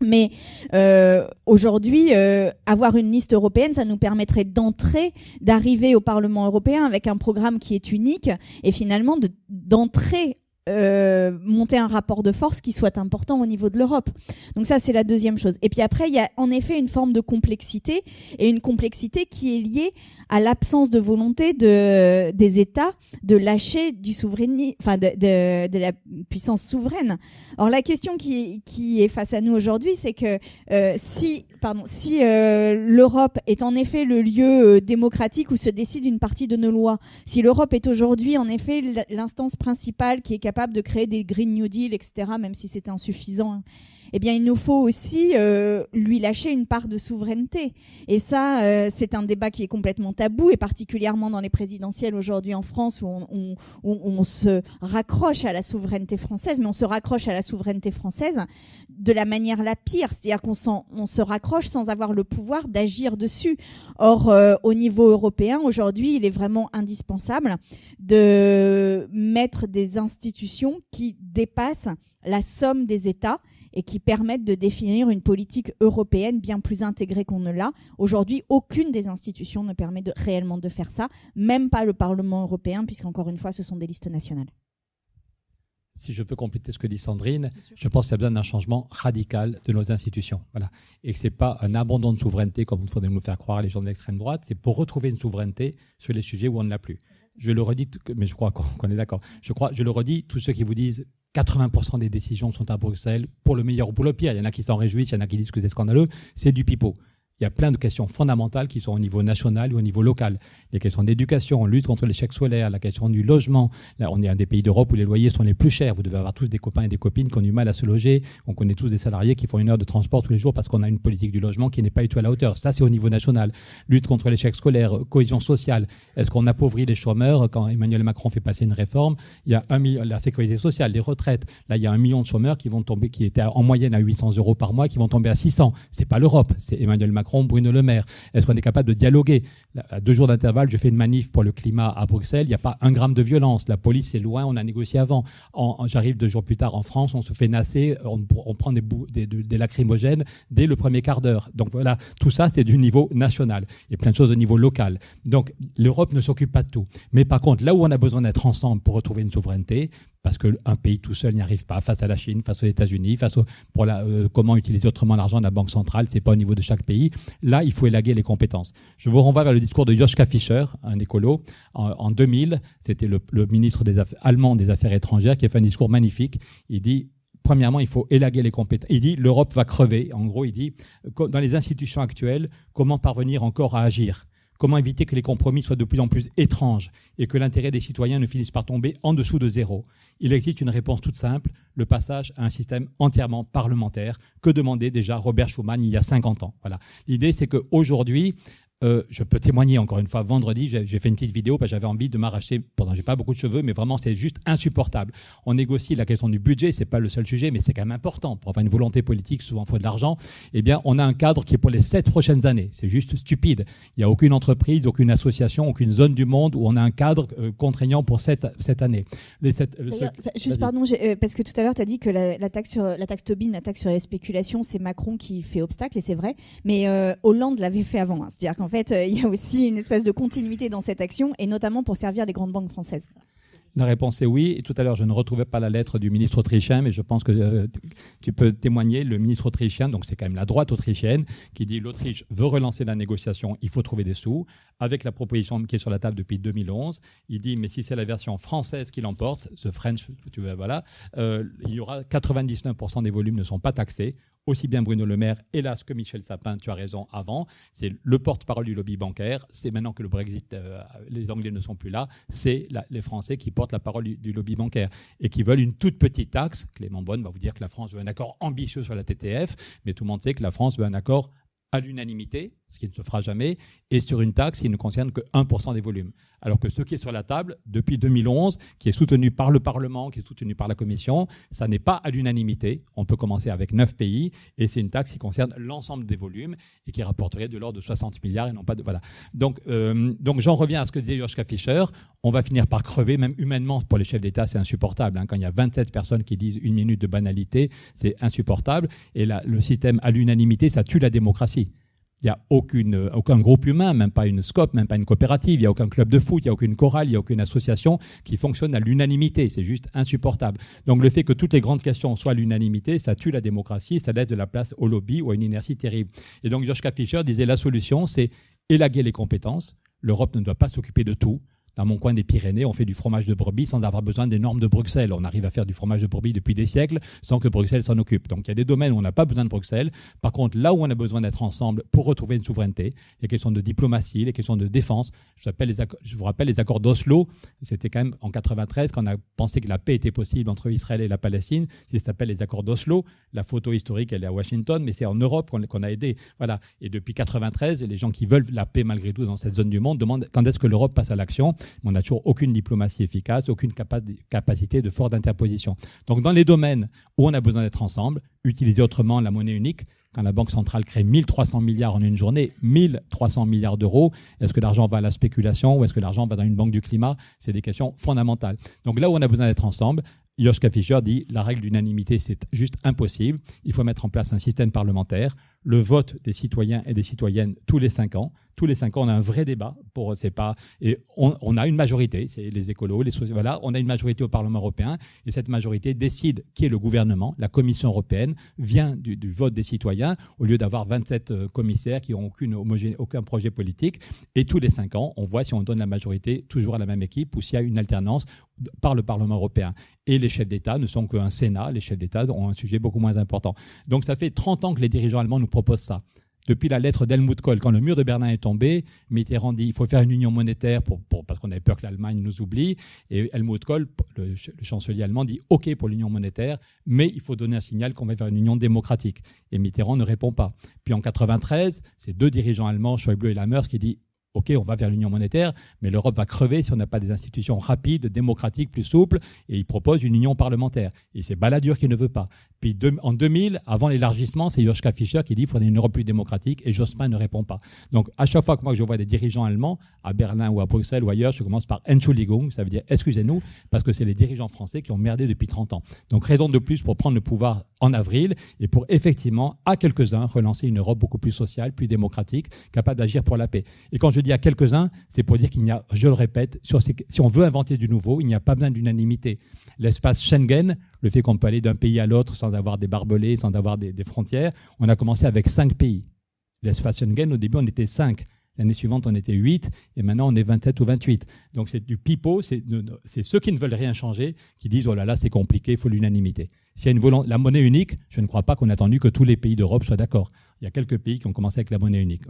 Mais euh, aujourd'hui, euh, avoir une liste européenne, ça nous permettrait d'entrer, d'arriver au Parlement européen avec un programme qui est unique et finalement d'entrer euh, monter un rapport de force qui soit important au niveau de l'Europe. Donc ça, c'est la deuxième chose. Et puis après, il y a en effet une forme de complexité et une complexité qui est liée à l'absence de volonté de, des États de lâcher du souverainisme, enfin de, de, de, la puissance souveraine. Alors la question qui, qui est face à nous aujourd'hui, c'est que euh, si, pardon, si euh, l'Europe est en effet le lieu euh, démocratique où se décide une partie de nos lois, si l'Europe est aujourd'hui en effet l'instance principale qui est capable de créer des Green New Deal, etc., même si c'est insuffisant. Eh bien, il nous faut aussi euh, lui lâcher une part de souveraineté. Et ça, euh, c'est un débat qui est complètement tabou, et particulièrement dans les présidentielles aujourd'hui en France, où on, on, se raccroche à la souveraineté française, mais on se raccroche à la souveraineté française de la manière la pire, c'est-à-dire qu'on on se raccroche sans avoir le pouvoir d'agir dessus. Or, euh, au niveau européen, aujourd'hui, il est vraiment indispensable de mettre des institutions qui dépassent la somme des États et qui permettent de définir une politique européenne bien plus intégrée qu'on ne l'a. Aujourd'hui, aucune des institutions ne permet de, réellement de faire ça, même pas le Parlement européen, puisqu'encore une fois, ce sont des listes nationales. Si je peux compléter ce que dit Sandrine, je pense qu'il y a besoin d'un changement radical de nos institutions. Voilà. Et que ce n'est pas un abandon de souveraineté, comme vous faudrait nous faire croire les gens de l'extrême droite, c'est pour retrouver une souveraineté sur les sujets où on ne l'a plus. Je le redis, mais je crois qu'on est d'accord. Je crois, je le redis, tous ceux qui vous disent 80% des décisions sont à Bruxelles, pour le meilleur ou pour le pire. Il y en a qui s'en réjouissent, il y en a qui disent que c'est scandaleux. C'est du pipeau il y a plein de questions fondamentales qui sont au niveau national ou au niveau local. Les questions d'éducation, lutte contre l'échec scolaire, la question du logement. Là, on est un des pays d'Europe où les loyers sont les plus chers. Vous devez avoir tous des copains et des copines qui ont du mal à se loger. On connaît tous des salariés qui font une heure de transport tous les jours parce qu'on a une politique du logement qui n'est pas du tout à la hauteur. Ça, c'est au niveau national. Lutte contre l'échec scolaire, cohésion sociale. Est-ce qu'on appauvrit les chômeurs quand Emmanuel Macron fait passer une réforme? Il y a la sécurité sociale, les retraites. Là, il y a un million de chômeurs qui vont tomber, qui étaient en moyenne à 800 euros par mois, qui vont tomber à 600. C'est pas l'Europe, c'est Emmanuel Macron, Bruno Le Maire. Est-ce qu'on est capable de dialoguer? À deux jours d'intervalle, je fais une manif pour le climat à Bruxelles. Il n'y a pas un gramme de violence. La police est loin. On a négocié avant. J'arrive deux jours plus tard en France. On se fait nasser. On, prend des, des, lacrymogènes dès le premier quart d'heure. Donc voilà, tout ça, c'est du niveau national. Il y a plein de choses au niveau local. Donc l'Europe ne s'occupe pas de tout. Mais par contre, là où on a besoin d'être ensemble pour retrouver une souveraineté, parce qu'un pays tout seul n'y arrive pas, face à la Chine, face aux États-Unis, face au, pour la, euh, comment utiliser autrement l'argent de la Banque centrale, c'est pas au niveau de chaque pays. Là, il faut élaguer les compétences. Je vous renvoie vers le discours de Joschka Fischer, un écolo, en, 2000. C'était le, ministre allemand des Affaires étrangères qui a fait un discours magnifique. Il dit premièrement, il faut élaguer les compétences. Il dit l'Europe va crever. En gros, il dit dans les institutions actuelles, comment parvenir encore à agir? Comment éviter que les compromis soient de plus en plus étranges et que l'intérêt des citoyens ne finisse par tomber en dessous de zéro? Il existe une réponse toute simple, le passage à un système entièrement parlementaire que demandait déjà Robert Schuman il y a 50 ans. Voilà. L'idée, c'est qu'aujourd'hui, euh, je peux témoigner encore une fois. Vendredi, j'ai fait une petite vidéo parce que j'avais envie de m'arracher. Pendant, j'ai pas beaucoup de cheveux, mais vraiment, c'est juste insupportable. On négocie la question du budget, c'est pas le seul sujet, mais c'est quand même important. Pour avoir une volonté politique, souvent, il faut de l'argent. Eh bien, on a un cadre qui est pour les sept prochaines années. C'est juste stupide. Il n'y a aucune entreprise, aucune association, aucune zone du monde où on a un cadre euh, contraignant pour cette, cette année. Les sept, juste pardon, euh, parce que tout à l'heure, tu as dit que la, taxe sur la taxe Tobin, la taxe sur les spéculations, c'est Macron qui fait obstacle, et c'est vrai. Mais Hollande l'avait fait avant. Hein. C'est-à-dire en fait, euh, il y a aussi une espèce de continuité dans cette action, et notamment pour servir les grandes banques françaises. La réponse est oui. Tout à l'heure, je ne retrouvais pas la lettre du ministre autrichien, mais je pense que euh, tu peux témoigner. Le ministre autrichien, donc c'est quand même la droite autrichienne, qui dit l'Autriche veut relancer la négociation, il faut trouver des sous. Avec la proposition qui est sur la table depuis 2011, il dit mais si c'est la version française qui l'emporte, ce French, voilà, euh, il y aura 99% des volumes ne sont pas taxés aussi bien Bruno Le Maire, hélas, que Michel Sapin, tu as raison, avant. C'est le porte-parole du lobby bancaire. C'est maintenant que le Brexit, euh, les Anglais ne sont plus là, c'est les Français qui portent la parole du, lobby bancaire et qui veulent une toute petite taxe. Clément Bonne va vous dire que la France veut un accord ambitieux sur la TTF, mais tout le monde sait que la France veut un accord à l'unanimité, ce qui ne se fera jamais, et sur une taxe qui ne concerne que 1% des volumes. Alors que ce qui est sur la table depuis 2011, qui est soutenu par le Parlement, qui est soutenu par la Commission, ça n'est pas à l'unanimité. On peut commencer avec 9 pays, et c'est une taxe qui concerne l'ensemble des volumes et qui rapporterait de l'ordre de 60 milliards et non pas de... Voilà. Donc, euh, donc j'en reviens à ce que disait Joschka Fischer. On va finir par crever, même humainement, pour les chefs d'État, c'est insupportable. Hein. Quand il y a 27 personnes qui disent une minute de banalité, c'est insupportable. Et le système à l'unanimité, ça tue la démocratie. Il n'y a aucune, aucun groupe humain, même pas une SCOP, même pas une coopérative, il n'y a aucun club de foot, il n'y a aucune chorale, il n'y a aucune association qui fonctionne à l'unanimité. C'est juste insupportable. Donc le fait que toutes les grandes questions soient à l'unanimité, ça tue la démocratie, ça laisse de la place au lobby ou à une inertie terrible. Et donc Joschka Fischer disait la solution, c'est élaguer les compétences. L'Europe ne doit pas s'occuper de tout dans mon coin des Pyrénées, on fait du fromage de brebis sans avoir besoin des normes de Bruxelles. On arrive à faire du fromage de brebis depuis des siècles sans que Bruxelles s'en occupe. Donc il y a des domaines où on n'a pas besoin de Bruxelles. Par contre, là où on a besoin d'être ensemble pour retrouver une souveraineté, les questions de diplomatie, les questions de défense. Je vous rappelle les accords d'Oslo. C'était quand même en 93 qu'on a pensé que la paix était possible entre Israël et la Palestine. Ça s'appelle les accords d'Oslo. La photo historique, elle est à Washington, mais c'est en Europe qu'on a aidé. Voilà. Et depuis 93, les gens qui veulent la paix malgré tout dans cette zone du monde demandent quand est-ce que l'Europe passe à l'action. On n'a toujours aucune diplomatie efficace, aucune capacité de force d'interposition. Donc dans les domaines où on a besoin d'être ensemble, utiliser autrement la monnaie unique, quand la Banque centrale crée 1300 milliards en une journée, 1300 milliards d'euros, est-ce que l'argent va à la spéculation ou est-ce que l'argent va dans une banque du climat? C'est des questions fondamentales. Donc là où on a besoin d'être ensemble, Joschka Fischer dit la règle d'unanimité, c'est juste impossible. Il faut mettre en place un système parlementaire, le vote des citoyens et des citoyennes tous les cinq ans tous les cinq ans, on a un vrai débat. Pour, c'est pas, et on, a une majorité, c'est les écolos, les voilà, on a une majorité au Parlement européen, et cette majorité décide qui est le gouvernement. La Commission européenne vient du, vote des citoyens, au lieu d'avoir 27 euh, commissaires qui n'ont aucun projet politique. Et tous les cinq ans, on voit si on donne la majorité toujours à la même équipe ou s'il y a une alternance par le Parlement européen. Et les chefs d'État ne sont qu'un Sénat, les chefs d'État ont un sujet beaucoup moins important. Donc ça fait 30 ans que les dirigeants allemands nous proposent ça depuis la lettre d'Helmut Kohl. Quand le mur de Berlin est tombé, Mitterrand dit il faut faire une union monétaire parce qu'on avait peur que l'Allemagne nous oublie. Et Helmut Kohl, le, chancelier allemand, dit OK pour l'union monétaire, mais il faut donner un signal qu'on va vers une union démocratique. Et Mitterrand ne répond pas. Puis en 93, c'est deux dirigeants allemands, Schäuble et Lammers, qui disent OK, on va vers l'union monétaire, mais l'Europe va crever si on n'a pas des institutions rapides, démocratiques, plus souples, et il propose une union parlementaire. Et c'est Balladur qui ne veut pas. Puis en 2000, avant l'élargissement, c'est Joschka Fischer qui dit qu'il faudrait une Europe plus démocratique, et Jospin ne répond pas. Donc à chaque fois que moi je vois des dirigeants allemands, à Berlin ou à Bruxelles ou ailleurs, je commence par Entschuldigung, ça veut dire excusez-nous, parce que c'est les dirigeants français qui ont merdé depuis 30 ans. Donc raison de plus pour prendre le pouvoir en avril, et pour effectivement, à quelques-uns, relancer une Europe beaucoup plus sociale, plus démocratique, capable d'agir pour la paix. Et quand je dis à quelques-uns, c'est pour dire qu'il n'y a, je le répète, sur si on veut inventer du nouveau, il n'y a pas besoin d'unanimité. L'espace Schengen, le fait qu'on peut aller d'un pays à l'autre sans avoir des barbelés, sans avoir des, frontières, on a commencé avec cinq pays. L'espace Schengen, au début, on était cinq. L'année suivante, on était 8 et maintenant on est 27 ou 28. Donc c'est du pipeau, c'est ceux qui ne veulent rien changer qui disent oh là là, c'est compliqué, il faut l'unanimité. S'il y a une volonté, la monnaie unique, je ne crois pas qu'on ait attendu que tous les pays d'Europe soient d'accord. Il y a quelques pays qui ont commencé avec la monnaie unique.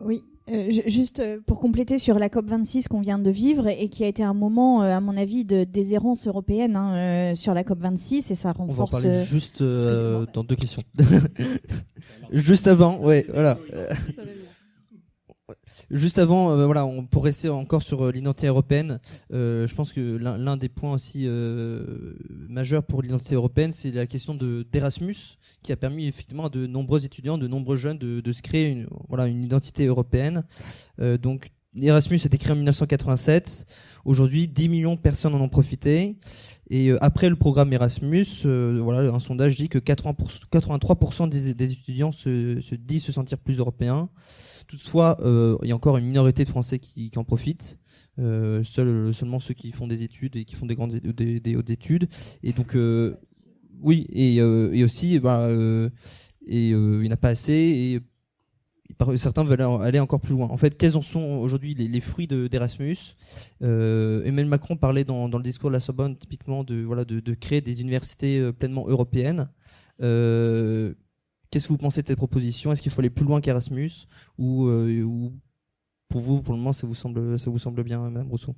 Oui, euh, juste euh, pour compléter sur la COP26 qu'on vient de vivre et qui a été un moment, euh, à mon avis, de déshérence européenne hein, sur la COP26 et ça renforce. On va parler juste dans deux questions. juste avant, ouais, voilà. Juste avant, euh, pour rester encore sur euh, l'identité européenne, euh, je pense que l'un des points aussi majeurs pour l'identité européenne, c'est la question d'Erasmus, qui a permis effectivement à de nombreux étudiants, de nombreux jeunes de, se créer une, une identité européenne. donc Erasmus a été créé en 1987. Aujourd'hui, 10 millions de personnes en ont profité. Et euh, après le programme Erasmus, euh, voilà, un sondage dit que 80 83% des, étudiants se, se, disent se sentir plus européens. Toutefois, euh, il y a encore une minorité de Français qui, en profitent. Seul, seulement ceux qui font des études et qui font des grandes des, des hautes études. Et donc, oui, et, aussi, bah, et il n'y en a pas assez. Certains veulent aller encore plus loin. En fait, quels en sont aujourd'hui les, fruits d'Erasmus euh, Emmanuel Macron parlait dans, le discours de la Sorbonne typiquement de, créer des universités euh, pleinement européennes. Euh, Qu'est-ce que vous pensez de cette proposition? Est-ce qu'il faut aller plus loin qu'Erasmus? Ou, ou, pour vous, pour le moment, ça vous semble, ça vous semble bien, Madame Rousseau?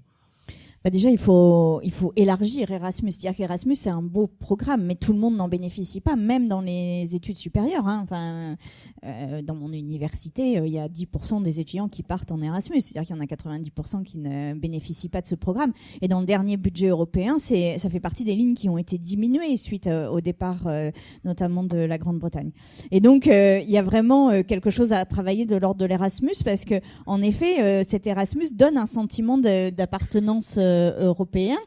Bah déjà, il faut, il faut élargir Erasmus. C'est-à-dire qu'Erasmus, c'est un beau programme, mais tout le monde n'en bénéficie pas, même dans les études supérieures. Hein. Enfin, euh, dans mon université, euh, il y a 10% des étudiants qui partent en Erasmus. C'est-à-dire qu'il y en a 90% qui ne bénéficient pas de ce programme. Et dans le dernier budget européen, ça fait partie des lignes qui ont été diminuées suite euh, au départ, notamment de la Grande-Bretagne. Et donc, il y a vraiment quelque chose à travailler de l'ordre de l'Erasmus, parce que, en effet, cet Erasmus donne un sentiment d'appartenance européen.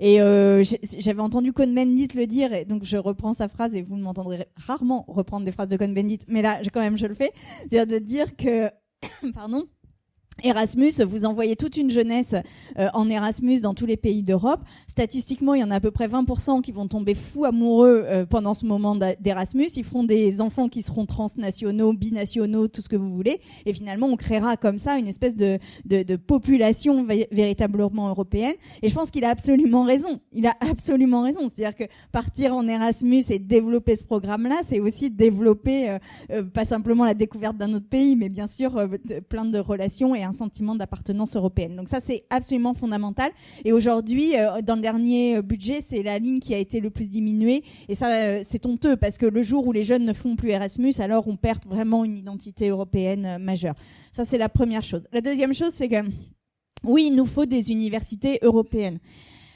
Et euh, j'avais entendu Cohn-Bendit le dire, et donc je reprends sa phrase, et vous m'entendrez rarement reprendre des phrases de Cohn-Bendit, mais là, quand même, je le fais, c'est-à-dire de dire que, pardon, Erasmus, vous envoyez toute une jeunesse euh, en Erasmus dans tous les pays d'Europe. Statistiquement, il y en a à peu près 20% qui vont tomber fous amoureux euh, pendant ce moment d'Erasmus. Ils feront des enfants qui seront transnationaux, binationaux, tout ce que vous voulez. Et finalement, on créera comme ça une espèce de, de, de population véritablement européenne. Et je pense qu'il a absolument raison. Il a absolument raison. C'est-à-dire que partir en Erasmus et développer ce programme-là, c'est aussi développer euh, euh, pas simplement la découverte d'un autre pays, mais bien sûr euh, plein de relations et un sentiment d'appartenance européenne. Donc ça, c'est absolument fondamental. Et aujourd'hui, euh, dans le dernier budget, c'est la ligne qui a été le plus diminuée. Et ça, euh, c'est honteux parce que le jour où les jeunes ne font plus Erasmus, alors on perd vraiment une identité européenne euh, majeure. Ça, c'est la première chose. La deuxième chose, c'est que oui, il nous faut des universités européennes.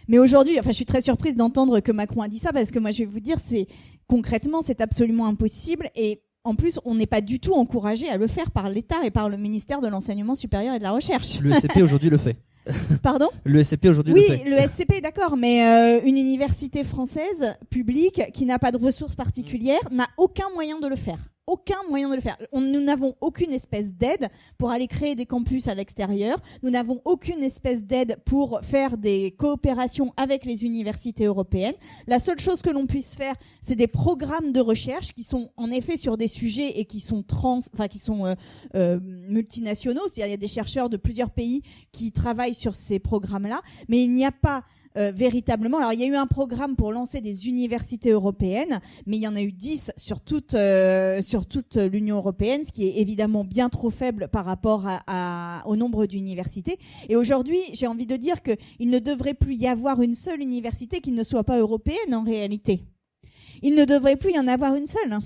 Mais aujourd'hui, enfin, je suis très surprise d'entendre que Macron a dit ça parce que moi, je vais vous dire, c'est concrètement, c'est absolument impossible et en plus, on n'est pas du tout encouragé à le faire par l'État et par le ministère de l'Enseignement supérieur et de la Recherche. Le SCP aujourd'hui le fait. Pardon? Le SCP aujourd'hui oui, le fait. le SCP, d'accord, mais euh, une université française publique qui n'a pas de ressources particulières n'a aucun moyen de le faire aucun moyen de le faire. Nous n'avons aucune espèce d'aide pour aller créer des campus à l'extérieur. Nous n'avons aucune espèce d'aide pour faire des coopérations avec les universités européennes. La seule chose que l'on puisse faire, c'est des programmes de recherche qui sont en effet sur des sujets et qui sont trans, enfin qui sont euh, euh, multinationaux. C'est-à-dire il y a des chercheurs de plusieurs pays qui travaillent sur ces programmes-là, mais il n'y a pas euh, véritablement. Alors, il y a eu un programme pour lancer des universités européennes, mais il y en a eu 10 sur toute, euh, toute l'Union européenne, ce qui est évidemment bien trop faible par rapport au nombre d'universités. Et aujourd'hui, j'ai envie de dire qu'il ne devrait plus y avoir une seule université qui ne soit pas européenne en réalité. Il ne devrait plus y en avoir une seule.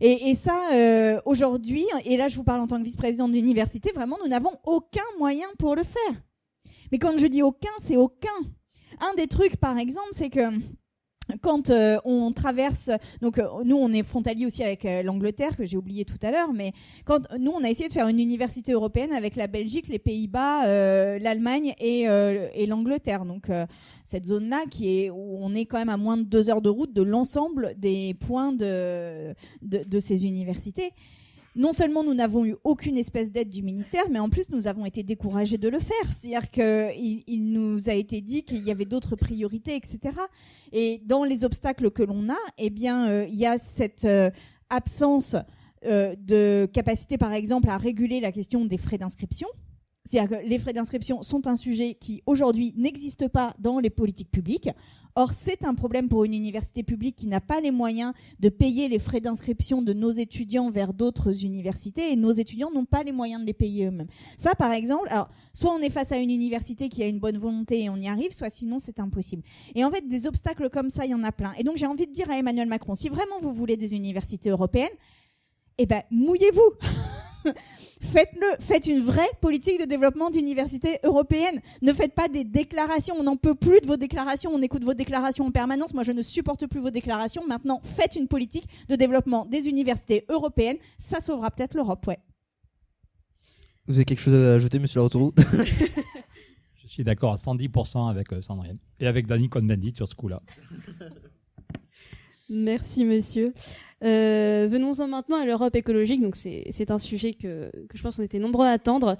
Et, et, ça, euh, aujourd'hui, et là je vous parle en tant que vice-présidente d'université, vraiment, nous n'avons aucun moyen pour le faire. Mais quand je dis aucun, c'est aucun. Un des trucs, par exemple, c'est que quand euh, on traverse, donc euh, nous on est frontalier aussi avec euh, l'Angleterre que j'ai oublié tout à l'heure, mais quand nous on a essayé de faire une université européenne avec la Belgique, les Pays-Bas, l'Allemagne et, et l'Angleterre, donc cette zone-là qui est où on est quand même à moins de deux heures de route de l'ensemble des points de ces universités non seulement nous n'avons eu aucune espèce d'aide du ministère, mais en plus nous avons été découragés de le faire. C'est-à-dire qu'il il nous a été dit qu'il y avait d'autres priorités, etc. Et dans les obstacles que l'on a, eh bien, euh, il y a cette euh, absence euh, de capacité, par exemple, à réguler la question des frais d'inscription. C'est-à-dire que les frais d'inscription sont un sujet qui aujourd'hui n'existe pas dans les politiques publiques. Or, c'est un problème pour une université publique qui n'a pas les moyens de payer les frais d'inscription de nos étudiants vers d'autres universités et nos étudiants n'ont pas les moyens de les payer eux-mêmes. Ça, par exemple, alors, soit on est face à une université qui a une bonne volonté et on y arrive, soit sinon c'est impossible. Et en fait, des obstacles comme ça, il y en a plein. Et donc, j'ai envie de dire à Emmanuel Macron, si vraiment vous voulez des universités européennes, eh ben, mouillez-vous Faites-le, faites une vraie politique de développement d'université européenne. Ne faites pas des déclarations. On n'en peut plus de vos déclarations. On écoute vos déclarations en permanence. Moi, je ne supporte plus vos déclarations. Maintenant, faites une politique de développement des universités européennes. Ça sauvera peut-être l'Europe, ouais. Vous avez quelque chose à ajouter, Monsieur Laroutourou suis d'accord à 110% avec euh, Sandrine et avec Danny Cohn-Bendit sur ce coup-là. Merci monsieur. Euh, venons-en maintenant à l'Europe écologique. Donc c'est un sujet que, je pense qu'on était nombreux à attendre.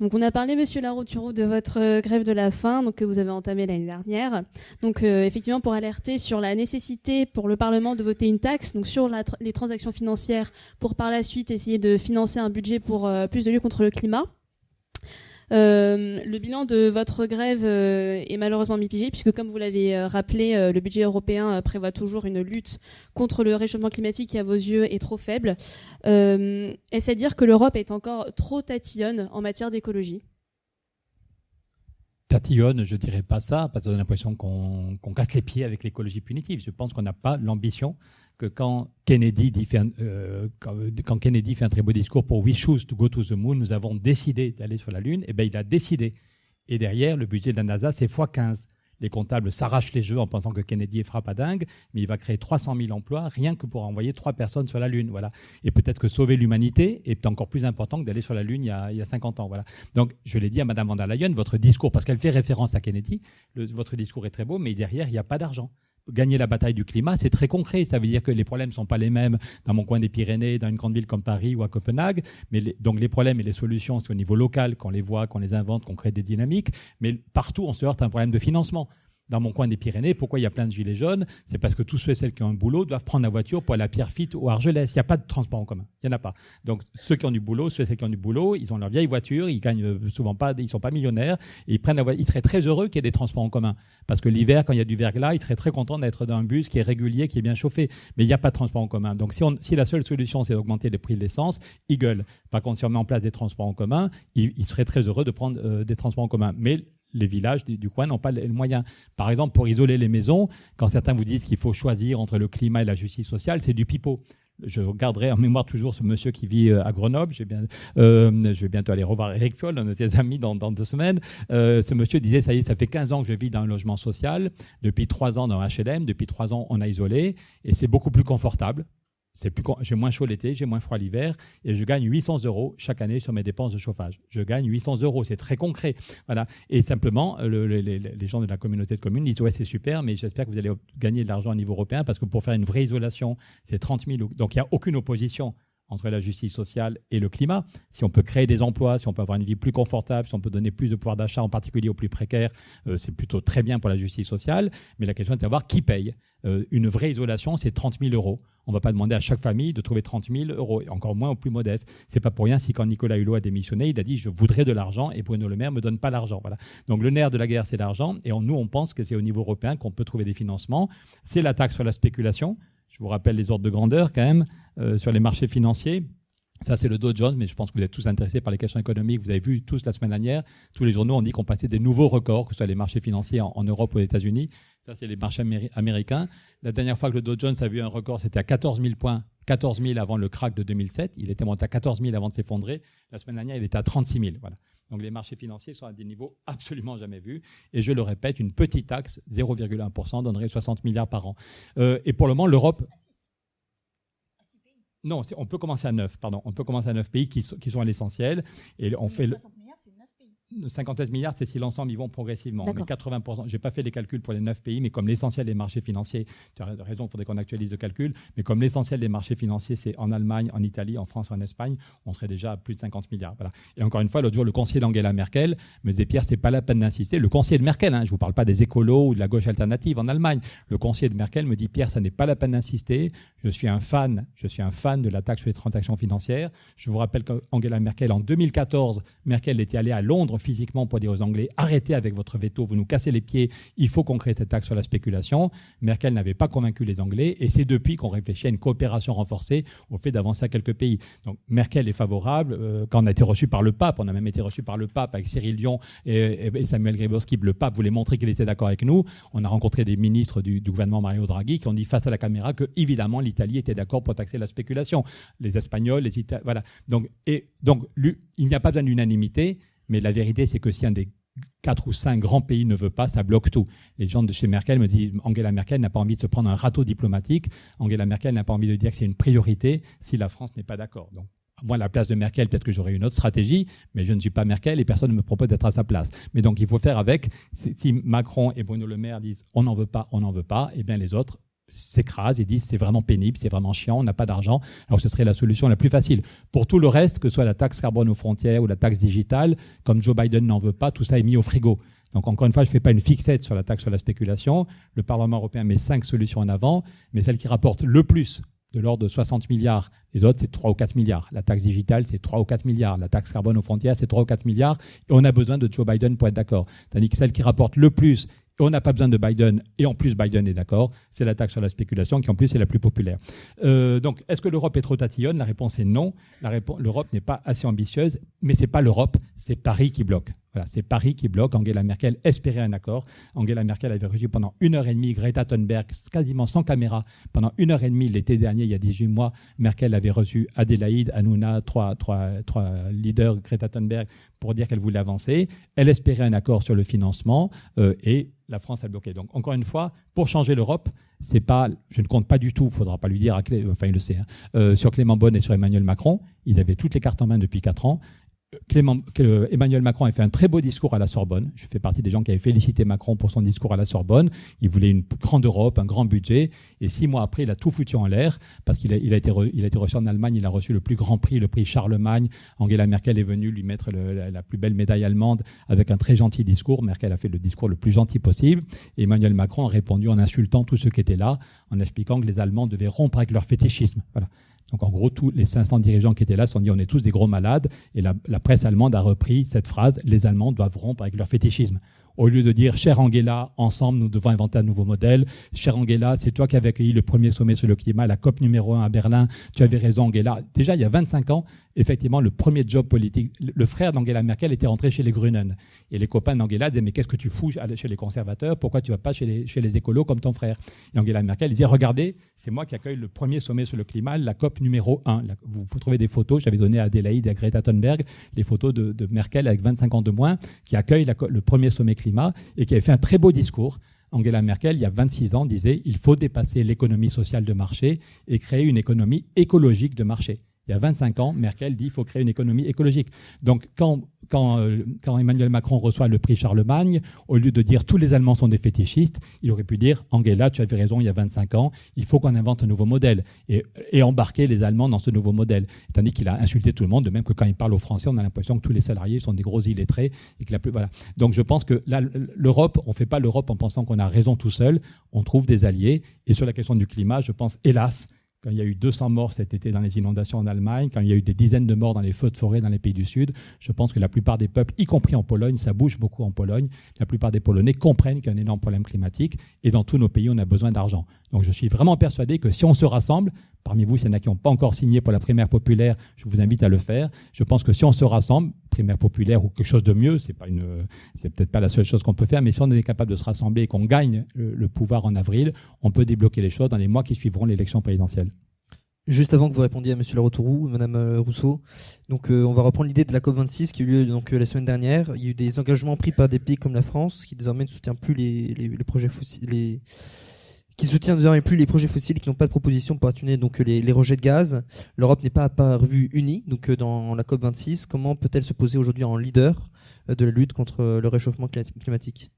Donc on a parlé, Monsieur Larouturou, de votre euh, grève de la faim, donc que vous avez entamée l'année dernière. Donc euh, effectivement pour alerter sur la nécessité pour le Parlement de voter une taxe, donc sur les transactions financières, pour par la suite essayer de financer un budget pour plus de lutte contre le climat. Euh, le bilan de votre grève euh, est malheureusement mitigé puisque, comme vous l'avez euh, rappelé, le budget européen prévoit toujours une lutte contre le réchauffement climatique qui, à vos yeux, est trop faible. Est-ce à dire que l'Europe est encore trop tatillonne en matière d'écologie? Tatillonne, je dirais pas ça, parce qu'on a l'impression qu'on casse les pieds avec l'écologie punitive. Je pense qu'on n'a pas l'ambition que quand Kennedy, fait un, euh, quand, Kennedy fait un très beau discours pour We choose to go to the moon, nous avons décidé d'aller sur la Lune, et eh bien il a décidé. Et derrière, le budget de la NASA, c'est x15. Les comptables s'arrachent les jeux en pensant que Kennedy est frappe à dingue, mais il va créer 300 000 emplois rien que pour envoyer trois personnes sur la Lune. Voilà. Et peut-être que sauver l'humanité est encore plus important que d'aller sur la Lune il y, a, il y a 50 ans. Voilà. Donc, je l'ai dit à Mme van der Leyen, votre discours, parce qu'elle fait référence à Kennedy, votre discours est très beau, mais derrière, il n'y a pas d'argent gagner la bataille du climat, c'est très concret. Ça veut dire que les problèmes ne sont pas les mêmes dans mon coin des Pyrénées, dans une grande ville comme Paris ou à Copenhague. Mais donc les problèmes et les solutions, c'est au niveau local qu'on les voit, qu'on les invente, qu'on crée des dynamiques. Mais partout, on se heurte à un problème de financement dans mon coin des Pyrénées, pourquoi il y a plein de gilets jaunes? C'est parce que tous ceux et celles qui ont un boulot doivent prendre la voiture pour aller à Pierrefitte ou à Argelès. Il n'y a pas de transport en commun. Il n'y en a pas. Donc ceux qui ont du boulot, ceux et celles qui ont du boulot, ils ont leur vieille voiture, ils gagnent euh, souvent pas, ils sont pas millionnaires, et ils prennent la voiture. Ils seraient très heureux qu'il y ait des transports en commun. Parce que l'hiver, quand il y a du verglas, ils seraient très contents d'être dans un bus qui est régulier, qui est bien chauffé. Mais il n'y a pas de transport en commun. Donc si, la seule solution, c'est d'augmenter les prix de l'essence, ils gueulent. Par contre, si on met en place des transports en commun, ils, seraient très heureux de prendre euh, des transports en commun. Mais les villages du, coin n'ont pas les moyens. Par exemple, pour isoler les maisons, quand certains vous disent qu'il faut choisir entre le climat et la justice sociale, c'est du pipeau. Je garderai en mémoire toujours ce monsieur qui vit euh, à Grenoble. Euh, je vais bientôt aller revoir Eric Piolle, un de ses amis, dans, deux semaines. Euh, ce monsieur disait, ça y est, ça fait 15 ans que je vis dans un logement social, depuis 3 ans dans un HLM, depuis 3 ans on a isolé, et c'est beaucoup plus confortable j'ai moins chaud l'été, j'ai moins froid l'hiver et je gagne 800 euros chaque année sur mes dépenses de chauffage. Je gagne 800 euros, c'est très concret. Voilà. Et simplement, les gens de la communauté de communes disent ouais c'est super, mais j'espère que vous allez gagner de l'argent au niveau européen parce que pour faire une vraie isolation, c'est 30 000. Donc il n'y a aucune opposition entre la justice sociale et le climat. Si on peut créer des emplois, si on peut avoir une vie plus confortable, si on peut donner plus de pouvoir d'achat, en particulier aux plus précaires, euh, c'est plutôt très bien pour la justice sociale. Mais la question est de savoir qui paye. Euh, une vraie isolation, c'est 30 000 euros. On ne va pas demander à chaque famille de trouver 30 000 euros, encore moins aux plus modestes. C'est pas pour rien si quand Nicolas Hulot a démissionné, il a dit je voudrais de l'argent et Bruno Le Maire me donne pas l'argent. Voilà. Donc le nerf de la guerre, c'est l'argent, et nous on pense que c'est au niveau européen qu'on peut trouver des financements. C'est la taxe sur la spéculation. Je vous rappelle les ordres de grandeur quand même sur les marchés financiers. Ça, c'est le Dow Jones, mais je pense que vous êtes tous intéressés par les questions économiques. Vous avez vu tous la semaine dernière, tous les journaux ont dit qu'on passait des nouveaux records, que ce soit les marchés financiers en, Europe ou aux États-Unis. Ça, c'est les marchés américains. La dernière fois que le Dow Jones a vu un record, c'était à 14 000 points, 14 000 avant le crack de 2007. Il était monté à 14 000 avant de s'effondrer. La semaine dernière, il était à 36 000. Voilà. Donc les marchés financiers sont à des niveaux absolument jamais vus. Et je le répète, une petite taxe, 0,1%, donnerait 60 milliards par an. Euh, et pour le moment, l'Europe... Non, on peut commencer à 9, pardon. On peut commencer à 9 pays qui, qui sont à l'essentiel. Et on fait... Le... 57 milliards, c'est si l'ensemble, ils vont progressivement. Mais 80%, j'ai pas fait les calculs pour les 9 pays, mais comme l'essentiel des marchés financiers, tu as raison, il faudrait qu'on actualise le calcul, mais comme l'essentiel des marchés financiers, c'est en Allemagne, en Italie, en France, en Espagne, on serait déjà à plus de 50 milliards. Voilà. Et encore une fois, l'autre jour, le conseiller d'Angela Merkel me disait, Pierre, c'est pas la peine d'insister. Le conseiller de Merkel, hein, je vous parle pas des écolos ou de la gauche alternative en Allemagne. Le conseiller de Merkel me dit, Pierre, ça n'est pas la peine d'insister. Je suis un fan, je suis un fan de la taxe sur les transactions financières. Je vous rappelle qu'Angela Merkel, en 2014, Merkel était allée à Londres physiquement pour dire aux Anglais arrêtez avec votre veto, vous nous cassez les pieds, il faut qu'on crée cette taxe sur la spéculation. Merkel n'avait pas convaincu les Anglais et c'est depuis qu'on réfléchit à une coopération renforcée au fait d'avancer à quelques pays. Donc Merkel est favorable. Euh, quand on a été reçu par le pape, on a même été reçu par le pape avec Cyril Dion et, Samuel Greboski, le pape voulait montrer qu'il était d'accord avec nous. On a rencontré des ministres du, gouvernement Mario Draghi qui ont dit face à la caméra que évidemment l'Italie était d'accord pour taxer la spéculation. Les Espagnols, les Italiens, voilà. Donc, et, donc il n'y a pas besoin d'unanimité. Mais la vérité, c'est que si un des quatre ou cinq grands pays ne veut pas, ça bloque tout. Les gens de chez Merkel me disent Angela Merkel n'a pas envie de se prendre un râteau diplomatique. Angela Merkel n'a pas envie de dire que c'est une priorité si la France n'est pas d'accord. Donc moi, à la place de Merkel, peut-être que j'aurais une autre stratégie, mais je ne suis pas Merkel et personne ne me propose d'être à sa place. Mais donc, il faut faire avec. Si Macron et Bruno Le Maire disent on n'en veut pas, on n'en veut pas, et eh bien les autres s'écrasent et disent c'est vraiment pénible, c'est vraiment chiant, on n'a pas d'argent. Alors ce serait la solution la plus facile. Pour tout le reste, que ce soit la taxe carbone aux frontières ou la taxe digitale, comme Joe Biden n'en veut pas, tout ça est mis au frigo. Donc encore une fois, je ne fais pas une fixette sur la taxe sur la spéculation. Le Parlement européen met cinq solutions en avant, mais celle qui rapporte le plus de l'ordre de 60 milliards. Les autres, c'est 3 ou 4 milliards. La taxe digitale, c'est 3 ou 4 milliards. La taxe carbone aux frontières, c'est 3 ou 4 milliards. Et on a besoin de Joe Biden pour être d'accord. Tandis que celle qui rapporte le plus, on n'a pas besoin de Biden, et en plus Biden est d'accord, c'est la taxe sur la spéculation qui en plus est la plus populaire. Euh, donc, est-ce que l'Europe est trop tatillonne? La réponse est non. L'Europe n'est pas assez ambitieuse, mais c'est pas l'Europe, c'est Paris qui bloque. Voilà, c'est Paris qui bloque. Angela Merkel espérait un accord. Angela Merkel avait reçu pendant une heure et demie Greta Thunberg, quasiment sans caméra. Pendant une heure et demie, l'été dernier, il y a 18 mois, Merkel avait reçu Adélaïde, Hanouna, trois leaders, Greta Thunberg, pour dire qu'elle voulait avancer. Elle espérait un accord sur le financement euh, et la France a bloqué. Donc, encore une fois, pour changer l'Europe, c'est pas, je ne compte pas du tout, il ne faudra pas lui dire, enfin il le sait, hein, euh, sur Clément Bonne et sur Emmanuel Macron. Ils avaient toutes les cartes en main depuis quatre ans. Emmanuel Macron a fait un très beau discours à la Sorbonne. Je fais partie des gens qui avaient félicité Macron pour son discours à la Sorbonne. Il voulait une grande Europe, un grand budget. Et six mois après, il a tout foutu en l'air parce qu'il a, été reçu en Allemagne. Il a reçu le plus grand prix, le prix Charlemagne. Angela Merkel est venue lui mettre la, plus belle médaille allemande avec un très gentil discours. Merkel a fait le discours le plus gentil possible. Et Emmanuel Macron a répondu en insultant tous ceux qui étaient là, en expliquant que les Allemands devaient rompre avec leur fétichisme. Voilà. Donc en gros, tous les 500 dirigeants qui étaient là se sont dit on est tous des gros malades. Et la, la presse allemande a repris cette phrase les Allemands doivent rompre avec leur fétichisme au lieu de dire Cher Angela, ensemble, nous devons inventer un nouveau modèle. Cher Angela, c'est toi qui avais accueilli le premier sommet sur le climat, la COP numéro 1 à Berlin. Tu avais raison, Angela. Déjà, il y a 25 ans, effectivement, le premier job politique, le frère d'Angela Merkel était rentré chez les Grünen. Et les copains d'Angela disaient Mais qu'est-ce que tu fous chez les conservateurs? Pourquoi tu vas pas chez les, chez les écolos comme ton frère? Et Angela Merkel disait Regardez, c'est moi qui accueille le premier sommet sur le climat, la COP numéro 1. Vous, vous trouvez des photos, j'avais donné à Adélaïde et à Greta Thunberg les photos de, Merkel avec 25 ans de moins, qui accueille le premier sommet climat et qui avait fait un très beau discours. Angela Merkel, il y a 26 ans, disait il faut dépasser l'économie sociale de marché et créer une économie écologique de marché. Il y a 25 ans, Merkel dit qu'il faut créer une économie écologique. Donc, quand, quand, euh, quand, Emmanuel Macron reçoit le prix Charlemagne, au lieu de dire tous les Allemands sont des fétichistes, il aurait pu dire Angela, tu avais raison il y a 25 ans, il faut qu'on invente un nouveau modèle et, embarquer les Allemands dans ce nouveau modèle. Tandis qu'il a insulté tout le monde, de même que quand il parle aux Français, on a l'impression que tous les salariés sont des gros illettrés. Et plus, voilà. Donc, je pense que l'Europe, on ne fait pas l'Europe en pensant qu'on a raison tout seul, on trouve des alliés. Et sur la question du climat, je pense, hélas, quand il y a eu 200 morts cet été dans les inondations en Allemagne, quand il y a eu des dizaines de morts dans les feux de forêt dans les pays du Sud, je pense que la plupart des peuples, y compris en Pologne, ça bouge beaucoup en Pologne, la plupart des Polonais comprennent qu'il y a un énorme problème climatique et dans tous nos pays, on a besoin d'argent. Donc je suis vraiment persuadé que si on se rassemble, parmi vous, s'il y en a qui n'ont pas encore signé pour la primaire populaire, je vous invite à le faire. Je pense que si on se rassemble, primaire populaire ou quelque chose de mieux, c'est pas une, c'est peut-être pas la seule chose qu'on peut faire, mais si on est capable de se rassembler et qu'on gagne le pouvoir en avril, on peut débloquer les choses dans les mois qui suivront l'élection présidentielle. Juste avant que vous répondiez à Monsieur Laroutourou, Madame euh, Rousseau, donc euh, on va reprendre l'idée de la COP 26 qui a eu lieu donc euh, la semaine dernière. Il y a eu des engagements pris par des pays comme la France qui désormais ne soutient plus les, projets fossiles, les, qui soutient désormais plus les projets fossiles qui n'ont pas de proposition pour atténuer donc les, rejets de gaz. L'Europe n'est pas apparue unie donc dans la COP 26. Comment peut-elle se poser aujourd'hui en leader de la lutte contre le réchauffement climatique?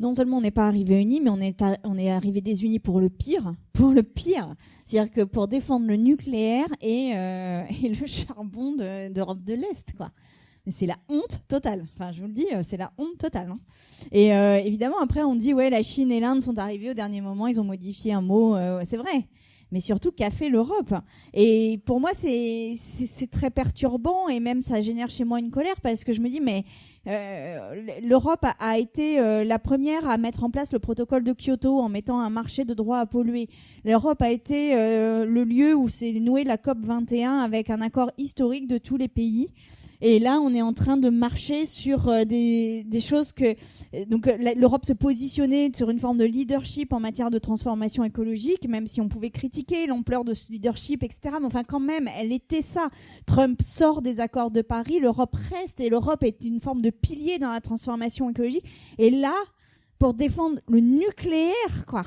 Non seulement on n'est pas arrivé unis, mais on est, on est arrivé désunis pour le pire. Pour le pire. C'est-à-dire que pour défendre le nucléaire et, euh, et le charbon d'Europe de, l'Est, quoi. C'est la honte totale. Enfin, je vous le dis, euh, c'est la honte totale. Hein. Et euh, évidemment, après, on dit, ouais, la Chine et l'Inde sont arrivés au dernier moment, ils ont modifié un mot. c'est vrai mais surtout qu'a fait l'Europe? Et pour moi, c'est très perturbant et même ça génère chez moi une colère parce que je me dis, mais euh, l'Europe a, été euh, la première à mettre en place le protocole de Kyoto en mettant un marché de droit à polluer. L'Europe a été euh, le lieu où s'est noué la COP 21 avec un accord historique de tous les pays. Et là, on est en train de marcher sur euh, des, choses que donc euh, l'Europe se positionnait sur une forme de leadership en matière de transformation écologique, même si on pouvait critiquer l'ampleur de ce leadership, etc. Mais enfin, quand même, elle était ça. Trump sort des accords de Paris, l'Europe reste et l'Europe est une forme de pilier dans la transformation écologique. Et là, pour défendre le nucléaire, quoi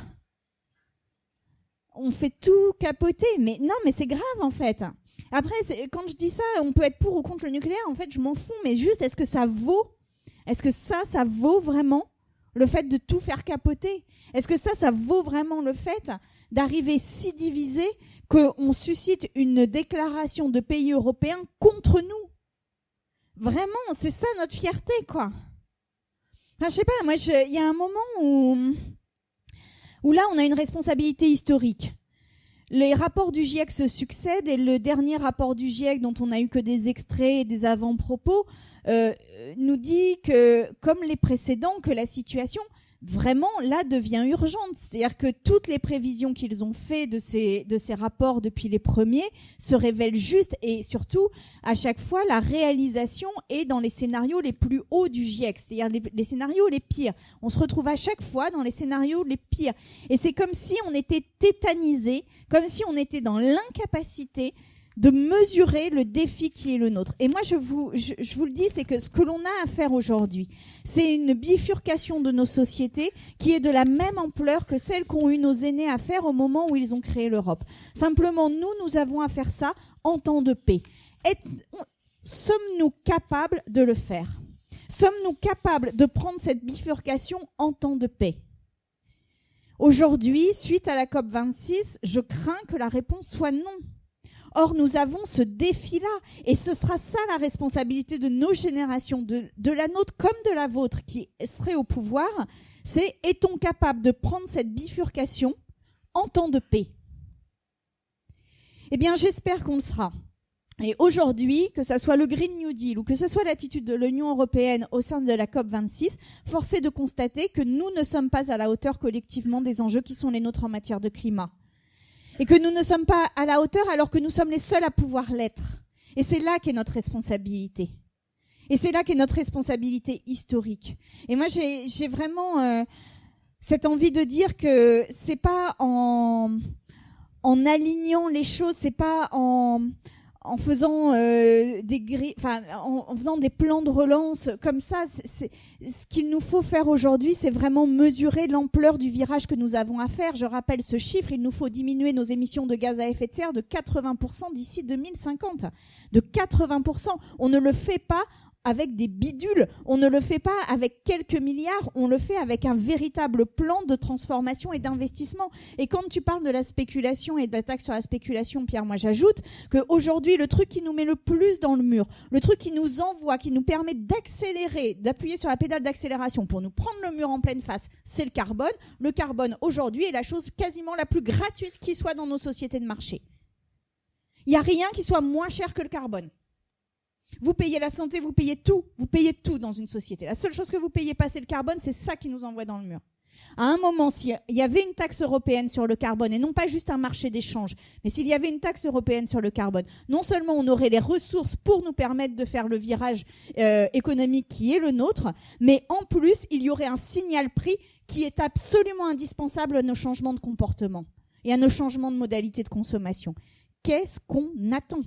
on fait tout capoter. Mais non, mais c'est grave en fait. Après, quand je dis ça, on peut être pour ou contre le nucléaire. En fait, je m'en fous, mais juste, est-ce que ça vaut Est-ce que ça, ça vaut vraiment le fait de tout faire capoter? Est-ce que ça, ça vaut vraiment le fait d'arriver si divisé qu'on suscite une déclaration de pays européens contre nous? Vraiment, c'est ça notre fierté, quoi. Enfin, je sais pas, moi, il y a un moment où, où là, on a une responsabilité historique. Les rapports du GIEC se succèdent et le dernier rapport du GIEC, dont on n'a eu que des extraits et des avant-propos, euh, nous dit que, comme les précédents, que la situation vraiment là devient urgente. C'est-à-dire que toutes les prévisions qu'ils ont fait de ces, de ces rapports depuis les premiers se révèlent justes et surtout, à chaque fois, la réalisation est dans les scénarios les plus hauts du GIEC, c'est-à-dire les, les, scénarios les pires. On se retrouve à chaque fois dans les scénarios les pires. Et c'est comme si on était tétanisé, comme si on était dans l'incapacité de mesurer le défi qui est le nôtre. Et moi, je vous, le dis, c'est que ce que l'on a à faire aujourd'hui, c'est une bifurcation de nos sociétés qui est de la même ampleur que celle qu'ont eu nos aînés à faire au moment où ils ont créé l'Europe. Simplement, nous, nous avons à faire ça en temps de paix. Sommes-nous capables de le faire? Sommes-nous capables de prendre cette bifurcation en temps de paix? Aujourd'hui, suite à la COP26, je crains que la réponse soit non. Or, nous avons ce défi-là. Et ce sera ça la responsabilité de nos générations, de, la nôtre comme de la vôtre, qui serait au pouvoir. C'est est-on capable de prendre cette bifurcation en temps de paix? Eh bien, j'espère qu'on le sera. Et aujourd'hui, que ce soit le Green New Deal ou que ce soit l'attitude de l'Union européenne au sein de la COP26, force est de constater que nous ne sommes pas à la hauteur collectivement des enjeux qui sont les nôtres en matière de climat et que nous ne sommes pas à la hauteur alors que nous sommes les seuls à pouvoir l'être. Et c'est là qu'est notre responsabilité. Et c'est là qu'est notre responsabilité historique. Et moi, j'ai vraiment euh, cette envie de dire que c'est pas en en alignant les choses, c'est pas en en faisant euh, en, faisant des plans de relance comme ça, ce qu'il nous faut faire aujourd'hui, c'est vraiment mesurer l'ampleur du virage que nous avons à faire. Je rappelle ce chiffre, il nous faut diminuer nos émissions de gaz à effet de serre de 80% d'ici 2050. De 80%. On ne le fait pas avec des bidules. On ne le fait pas avec quelques milliards, on le fait avec un véritable plan de transformation et d'investissement. Et quand tu parles de la spéculation et de la taxe sur la spéculation, Pierre, moi j'ajoute qu'aujourd'hui, le truc qui nous met le plus dans le mur, le truc qui nous envoie, qui nous permet d'accélérer, d'appuyer sur la pédale d'accélération pour nous prendre le mur en pleine face, c'est le carbone. Le carbone, aujourd'hui, est la chose quasiment la plus gratuite qui soit dans nos sociétés de marché. Il n'y a rien qui soit moins cher que le carbone. Vous payez la santé, vous payez tout. Vous payez tout dans une société. La seule chose que vous payez pas, c'est le carbone. C'est ça qui nous envoie dans le mur. À un moment, s'il y avait une taxe européenne sur le carbone, et non pas juste un marché d'échange, mais s'il y avait une taxe européenne sur le carbone, non seulement on aurait les ressources pour nous permettre de faire le virage euh, économique qui est le nôtre, mais en plus, il y aurait un signal prix qui est absolument indispensable à nos changements de comportement et à nos changements de modalité de consommation. Qu'est-ce qu'on attend?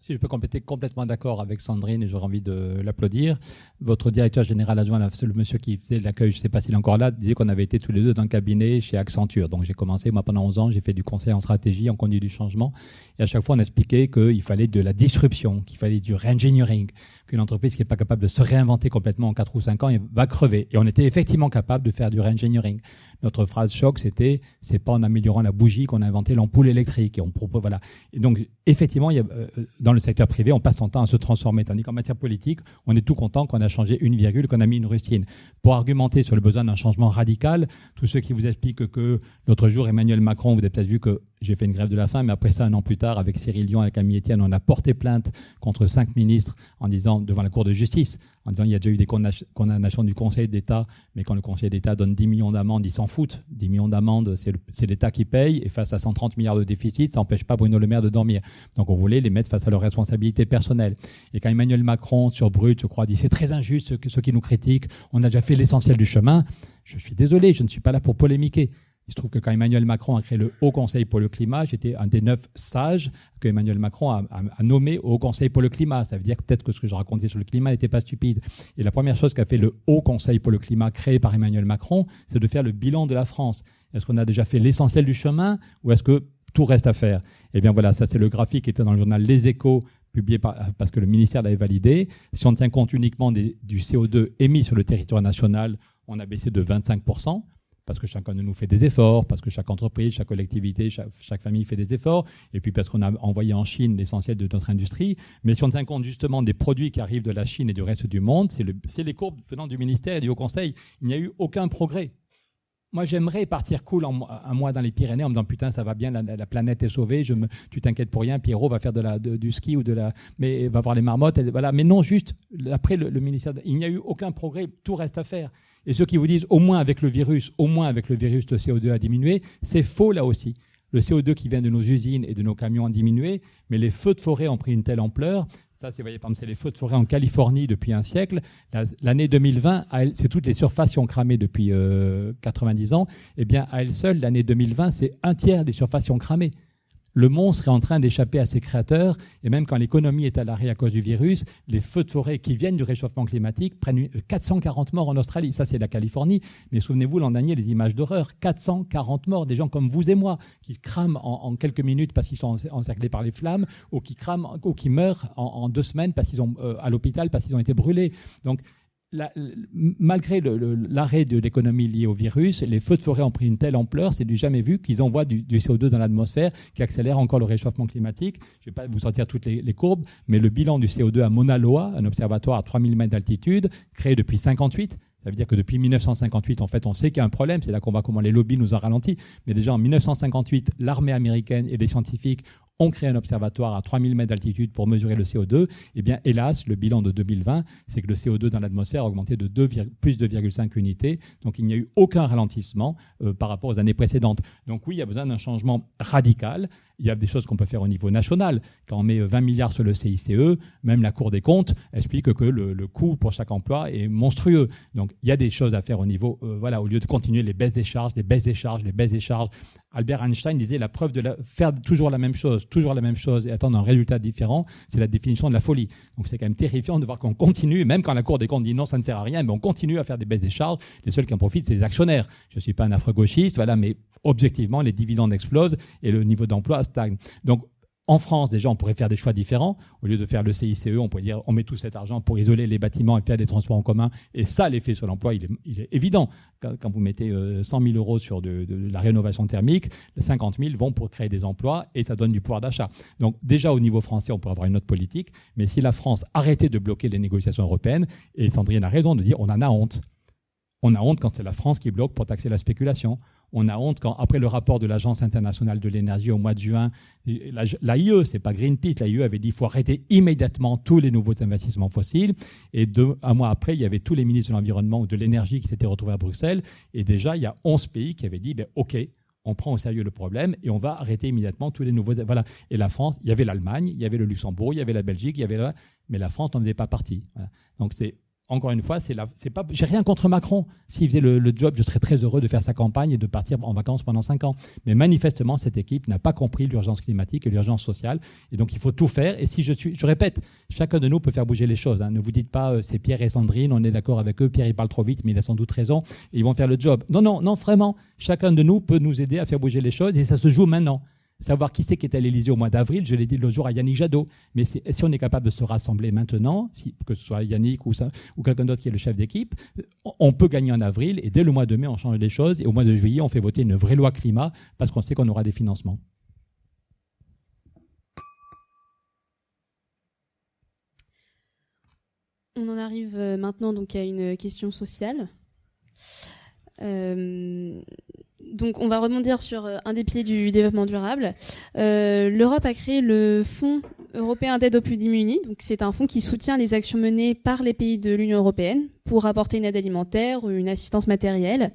Si je peux compléter complètement d'accord avec Sandrine et j'aurais envie de l'applaudir. Votre directeur général adjoint, le monsieur qui faisait l'accueil, je ne sais pas s'il est encore là, disait qu'on avait été tous les deux dans un cabinet chez Accenture. Donc j'ai commencé, moi pendant 11 ans, j'ai fait du conseil en stratégie, en conduite du changement. Et à chaque fois, on expliquait qu'il fallait de la disruption, qu'il fallait du re-engineering, qu'une entreprise qui n'est pas capable de se réinventer complètement en 4 ou 5 ans va crever. Et on était effectivement capable de faire du re-engineering. Notre phrase choc, c'était c'est pas en améliorant la bougie qu'on a inventé l'ampoule électrique. Et on propose, voilà. Et donc, effectivement, euh, dans le secteur privé, on passe son temps à se transformer. Tandis qu'en matière politique, on est tout content qu'on a changé une virgule, qu'on a mis une rustine. Pour argumenter sur le besoin d'un changement radical, tous ceux qui vous expliquent que l'autre jour, Emmanuel Macron, vous avez peut-être vu que j'ai fait une grève de la faim, mais après ça, un an plus tard, avec Cyril Dion et Camille Etienne, on a porté plainte contre cinq ministres en disant, devant la Cour de justice, en disant il y a déjà eu des condamnations du Conseil d'État, mais quand le Conseil d'État donne 10 millions d'amendes, ils s'en foutent. 10 millions d'amendes, c'est l'État qui paye, et face à 130 milliards de déficit, ça n'empêche pas Bruno Le Maire de dormir. Donc on voulait les mettre face à leurs responsabilités personnelles. Et quand Emmanuel Macron, sur Brut, je crois, dit c'est très injuste ceux qui nous critiquent, on a déjà fait l'essentiel du chemin, je suis désolé, je ne suis pas là pour polémiquer. Il se trouve que quand Emmanuel Macron a créé le Haut Conseil pour le climat, j'étais un des neuf sages que Emmanuel Macron a, nommé au Haut Conseil pour le climat. Ça veut dire peut-être que ce que je racontais sur le climat n'était pas stupide. Et la première chose qu'a fait le Haut Conseil pour le climat créé par Emmanuel Macron, c'est de faire le bilan de la France. Est-ce qu'on a déjà fait l'essentiel du chemin ou est-ce que tout reste à faire? Eh bien voilà, ça c'est le graphique qui était dans le journal Les Échos, publié parce que le ministère l'avait validé. Si on tient compte uniquement du CO2 émis sur le territoire national, on a baissé de 25% parce que chacun de nous fait des efforts, parce que chaque entreprise, chaque collectivité, chaque, famille fait des efforts, et puis parce qu'on a envoyé en Chine l'essentiel de notre industrie. Mais si on tient compte justement des produits qui arrivent de la Chine et du reste du monde, c'est les courbes venant du ministère et du Haut Conseil. Il n'y a eu aucun progrès. Moi, j'aimerais partir cool un mois dans les Pyrénées en me disant putain, ça va bien, la, planète est sauvée, je me, tu t'inquiètes pour rien, Pierrot va faire du ski ou de la, mais va voir les marmottes, voilà. Mais non, juste après le ministère, il n'y a eu aucun progrès, tout reste à faire. Et ceux qui vous disent au moins avec le virus, au moins avec le virus, le CO2 a diminué, c'est faux là aussi. Le CO2 qui vient de nos usines et de nos camions a diminué, mais les feux de forêt ont pris une telle ampleur ça, c'est, voyez, c'est les feux de forêt en Californie depuis un siècle. L'année 2020, c'est toutes les surfaces qui ont cramé depuis 90 euh, ans. Eh bien, à elle seule, l'année 2020, c'est un tiers des surfaces qui ont cramé le monstre est en train d'échapper à ses créateurs, et même quand l'économie est à l'arrêt à cause du virus, les feux de forêt qui viennent du réchauffement climatique prennent 440 morts en Australie. Ça, c'est la Californie. Mais souvenez-vous, l'an dernier, les images d'horreur. 440 morts, des gens comme vous et moi, qui crament en, quelques minutes parce qu'ils sont encerclés par les flammes, ou qui crament, ou qui meurent en, deux semaines parce qu'ils ont, euh, à l'hôpital parce qu'ils ont été brûlés. Donc, malgré l'arrêt de l'économie liée au virus, les feux de forêt ont pris une telle ampleur, c'est du jamais vu, qu'ils envoient du, CO2 dans l'atmosphère, qui accélère encore le réchauffement climatique. Je ne vais pas vous sortir toutes les, courbes, mais le bilan du CO2 à Mauna Loa, un observatoire à 3000 mètres d'altitude, créé depuis 58, ça veut dire que depuis 1958, en fait, on sait qu'il y a un problème. C'est là qu'on voit comment les lobbies nous ont ralenti. Mais déjà en 1958, l'armée américaine et les scientifiques ont créé un observatoire à 3000 mètres d'altitude pour mesurer le CO2. Eh bien, hélas, le bilan de 2020, c'est que le CO2 dans l'atmosphère a augmenté de 2, plus de 2,5 unités. Donc, il n'y a eu aucun ralentissement euh, par rapport aux années précédentes. Donc, oui, il y a besoin d'un changement radical. Il y a des choses qu'on peut faire au niveau national. Quand on met 20 milliards sur le CICE, même la Cour des comptes explique que le, coût pour chaque emploi est monstrueux. Donc, il y a des choses à faire au niveau, euh, voilà, au lieu de continuer les baisses des charges, les baisses des charges, les baisses des charges, Albert Einstein disait la preuve de faire toujours la même chose, toujours la même chose et attendre un résultat différent, c'est la définition de la folie. Donc c'est quand même terrifiant de voir qu'on continue, même quand la Cour des comptes dit non, ça ne sert à rien, mais on continue à faire des baisses des charges. Les seuls qui en profitent, c'est les actionnaires. Je ne suis pas un affreux-gauchiste, voilà, mais objectivement, les dividendes explosent et le niveau d'emploi stagne. Donc en France, déjà, on pourrait faire des choix différents. Au lieu de faire le CICE, on pourrait dire on met tout cet argent pour isoler les bâtiments et faire des transports en commun. Et ça, l'effet sur l'emploi, il est, évident. Quand, vous mettez 100 euh, 000 euros sur de, la rénovation thermique, les 50 000 vont pour créer des emplois et ça donne du pouvoir d'achat. Donc déjà, au niveau français, on pourrait avoir une autre politique. Mais si la France arrêtait de bloquer les négociations européennes, et Sandrine a raison de dire on en a honte. On a honte quand c'est la France qui bloque pour taxer la spéculation. On a honte quand, après le rapport de l'Agence internationale de l'énergie au mois de juin, l'AIE, c'est pas Greenpeace, l'AIE avait dit qu'il faut arrêter immédiatement tous les nouveaux investissements fossiles. Et deux, un mois après, il y avait tous les ministres de l'Environnement ou de l'Énergie qui s'étaient retrouvés à Bruxelles. Et déjà, il y a 11 pays qui avaient dit ben, OK, on prend au sérieux le problème et on va arrêter immédiatement tous les nouveaux. Voilà. Et la France, il y avait l'Allemagne, il y avait le Luxembourg, il y avait la Belgique, il y avait la... mais la France n'en faisait pas partie. Donc c'est encore une fois, c'est c'est pas, j'ai rien contre Macron. S'il faisait le, job, je serais très heureux de faire sa campagne et de partir en vacances pendant cinq ans. Mais manifestement, cette équipe n'a pas compris l'urgence climatique et l'urgence sociale. Et donc, il faut tout faire. Et si je suis, je répète, chacun de nous peut faire bouger les choses. Hein. Ne vous dites pas, euh, c'est Pierre et Sandrine, on est d'accord avec eux. Pierre, il parle trop vite, mais il a sans doute raison. Et ils vont faire le job. Non, non, non, vraiment. Chacun de nous peut nous aider à faire bouger les choses. Et ça se joue maintenant savoir qui c'est qui est à l'Élysée au mois d'avril, je l'ai dit l'autre jour à Yannick Jadot. Mais si on est capable de se rassembler maintenant, que ce soit Yannick ou, ou quelqu'un d'autre qui est le chef d'équipe, on peut gagner en avril et dès le mois de mai, on change les choses et au mois de juillet, on fait voter une vraie loi climat parce qu'on sait qu'on aura des financements. On en arrive maintenant donc à une question sociale. Euh, donc, on va rebondir sur euh, un des pieds du développement durable. Euh, L'Europe a créé le Fonds européen d'aide aux plus démunis. Donc, c'est un fonds qui soutient les actions menées par les pays de l'Union européenne pour apporter une aide alimentaire ou une assistance matérielle.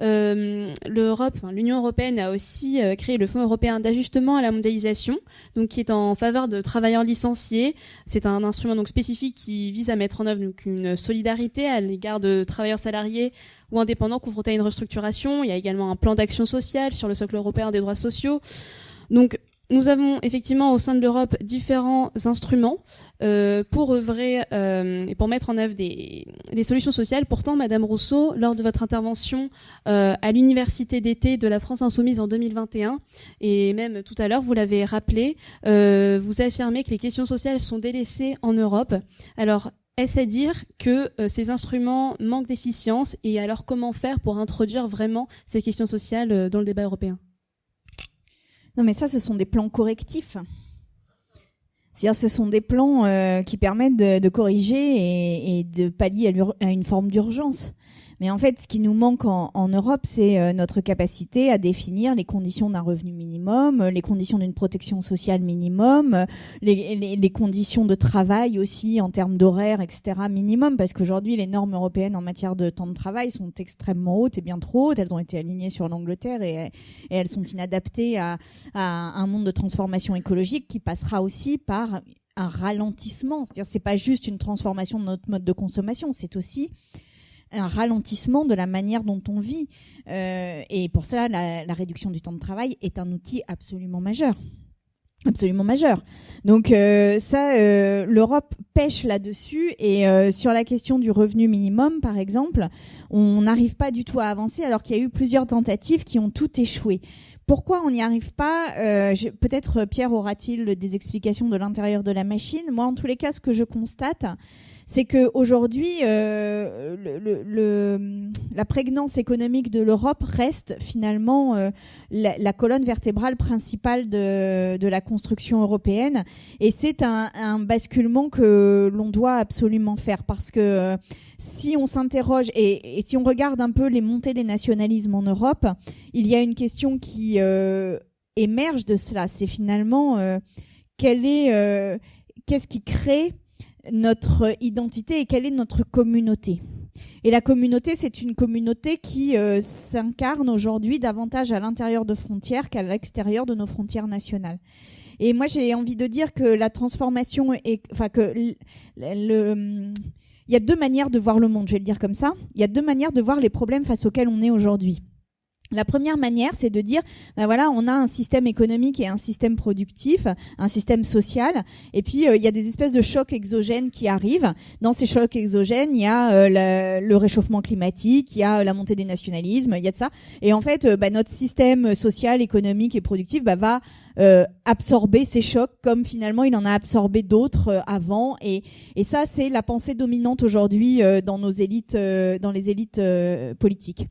Euh, L'Europe, l'Union européenne a aussi euh, créé le Fonds européen d'ajustement à la mondialisation, donc qui est en faveur de travailleurs licenciés. C'est un instrument donc spécifique qui vise à mettre en œuvre donc, une solidarité à l'égard de travailleurs salariés ou indépendants confrontés à une restructuration. Il y a également un plan d'action sociale sur le socle européen des droits sociaux. Donc nous avons effectivement au sein de l'Europe différents instruments euh, pour œuvrer euh, et pour mettre en œuvre des, solutions sociales. Pourtant, Madame Rousseau, lors de votre intervention euh, à l'université d'été de la France insoumise en 2021, et même tout à l'heure, vous l'avez rappelé, vous affirmez que les questions sociales sont délaissées en Europe. Alors, est-ce à dire que ces instruments manquent d'efficience et alors comment faire pour introduire vraiment ces questions sociales dans le débat européen? Non, mais ça, ce sont des plans correctifs. C'est-à-dire, ce sont des plans euh, qui permettent de, corriger et, de pallier à une forme d'urgence. Mais en fait, ce qui nous manque en, en Europe, c'est euh, notre capacité à définir les conditions d'un revenu minimum, euh, les conditions d'une protection sociale minimum, euh, les, les, les, conditions de travail aussi en termes d'horaire, etc. minimum, parce qu'aujourd'hui, les normes européennes en matière de temps de travail sont extrêmement hautes et bien trop hautes. Elles ont été alignées sur l'Angleterre et, et, elles sont inadaptées à, à un monde de transformation écologique qui passera aussi par un ralentissement. C'est-à-dire, c'est pas juste une transformation de notre mode de consommation, c'est aussi un ralentissement de la manière dont on vit. Euh, et pour ça, la, la, réduction du temps de travail est un outil absolument majeur. Absolument majeur. Donc euh, ça, euh, l'Europe pêche là-dessus et euh, sur la question du revenu minimum, par exemple, on n'arrive pas du tout à avancer alors qu'il y a eu plusieurs tentatives qui ont tout échoué. Pourquoi on n'y arrive pas? Euh, Peut-être Pierre aura-t-il des explications de l'intérieur de la machine. Moi, en tous les cas, ce que je constate, c'est que aujourd'hui, euh, le, le, le, la prégnance économique de l'Europe reste finalement euh, la, la, colonne vertébrale principale de, de la construction européenne, et c'est un, un, basculement que l'on doit absolument faire parce que euh, si on s'interroge et, et, si on regarde un peu les montées des nationalismes en Europe, il y a une question qui euh, émerge de cela. C'est finalement euh, quelle est qu'est-ce qui crée notre identité et quelle est notre communauté. Et la communauté, c'est une communauté qui euh, s'incarne aujourd'hui davantage à l'intérieur de frontières qu'à l'extérieur de nos frontières nationales. Et moi, j'ai envie de dire que la transformation est, enfin que le, il y a deux manières de voir le monde, je vais le dire comme ça. Il y a deux manières de voir les problèmes face auxquels on est aujourd'hui. La première manière, c'est de dire, ben voilà, on a un système économique et un système productif, un système social, et puis euh, il y a des espèces de chocs exogènes qui arrivent. Dans ces chocs exogènes, il y a euh, le, réchauffement climatique, il y a la montée des nationalismes, il y a de ça. Et en fait, euh, ben, notre système social, économique et productif ben, va euh, absorber ces chocs comme finalement il en a absorbé d'autres avant. Et, et ça, c'est la pensée dominante aujourd'hui dans nos élites, dans les élites politiques.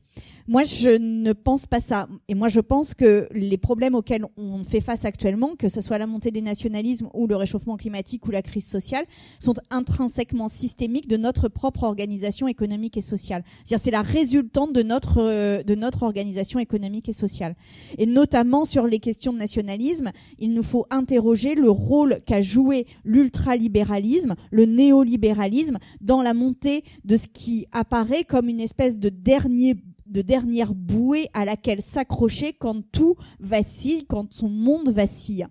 Moi, je ne pense pas ça. Et moi, je pense que les problèmes auxquels on fait face actuellement, que ce soit la montée des nationalismes ou le réchauffement climatique ou la crise sociale, sont intrinsèquement systémiques de notre propre organisation économique et sociale. C'est-à-dire, c'est la résultante de notre euh, de notre organisation économique et sociale. Et notamment sur les questions de nationalisme, il nous faut interroger le rôle qu'a joué l'ultralibéralisme, le néolibéralisme dans la montée de ce qui apparaît comme une espèce de dernier de dernière bouée à laquelle s'accrocher quand tout vacille, quand son monde vacille.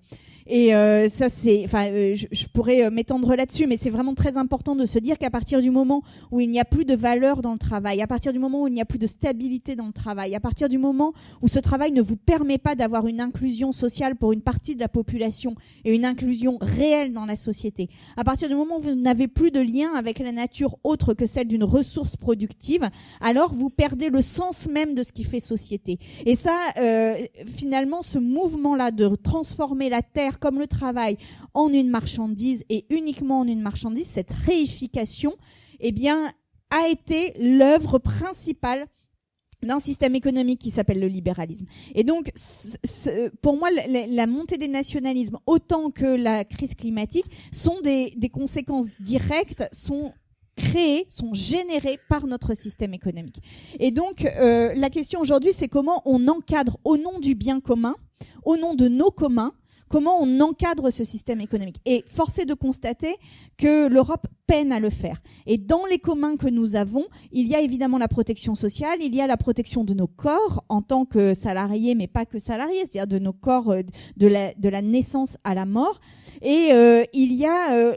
Et euh, ça, c'est, enfin, euh, je, pourrais euh, m'étendre là-dessus, mais c'est vraiment très important de se dire qu'à partir du moment où il n'y a plus de valeur dans le travail, à partir du moment où il n'y a plus de stabilité dans le travail, à partir du moment où ce travail ne vous permet pas d'avoir une inclusion sociale pour une partie de la population et une inclusion réelle dans la société, à partir du moment où vous n'avez plus de lien avec la nature autre que celle d'une ressource productive, alors vous perdez le sens même de ce qui fait société. Et ça, euh, finalement, ce mouvement-là de transformer la terre comme le travail en une marchandise et uniquement en une marchandise, cette réification, eh bien, a été l'œuvre principale d'un système économique qui s'appelle le libéralisme. Et donc, pour moi, la, montée des nationalismes, autant que la crise climatique, sont des, des conséquences directes, sont créées, sont générées par notre système économique. Et donc, euh, la question aujourd'hui, c'est comment on encadre au nom du bien commun, au nom de nos communs, comment on encadre ce système économique. Et force est de constater que l'Europe peine à le faire. Et dans les communs que nous avons, il y a évidemment la protection sociale, il y a la protection de nos corps en tant que salariés, mais pas que salariés, c'est-à-dire de nos corps euh, de la, de la naissance à la mort. Et euh, il y a... Euh,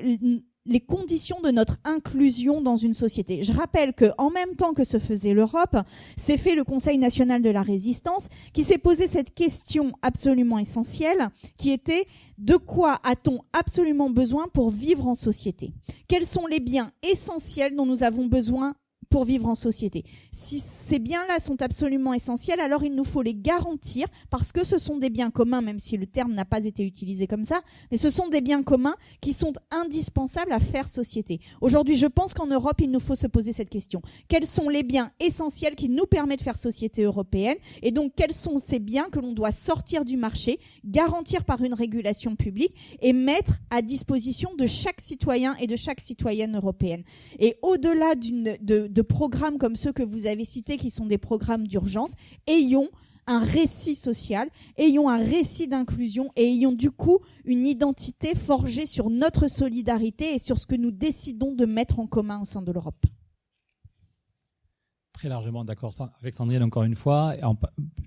les conditions de notre inclusion dans une société. Je rappelle que en même temps que se faisait l'Europe, s'est fait le Conseil national de la résistance qui s'est posé cette question absolument essentielle qui était de quoi a-t-on absolument besoin pour vivre en société? Quels sont les biens essentiels dont nous avons besoin pour vivre en société. Si ces biens-là sont absolument essentiels, alors il nous faut les garantir parce que ce sont des biens communs, même si le terme n'a pas été utilisé comme ça, mais ce sont des biens communs qui sont indispensables à faire société. Aujourd'hui, je pense qu'en Europe, il nous faut se poser cette question. Quels sont les biens essentiels qui nous permettent de faire société européenne Et donc, quels sont ces biens que l'on doit sortir du marché, garantir par une régulation publique et mettre à disposition de chaque citoyen et de chaque citoyenne européenne? Et au-delà d'une de, de programmes comme ceux que vous avez cités, qui sont des programmes d'urgence, ayons un récit social, ayons un récit d'inclusion et ayons du coup une identité forgée sur notre solidarité et sur ce que nous décidons de mettre en commun au sein de l'Europe très largement d'accord avec Sandrine encore une fois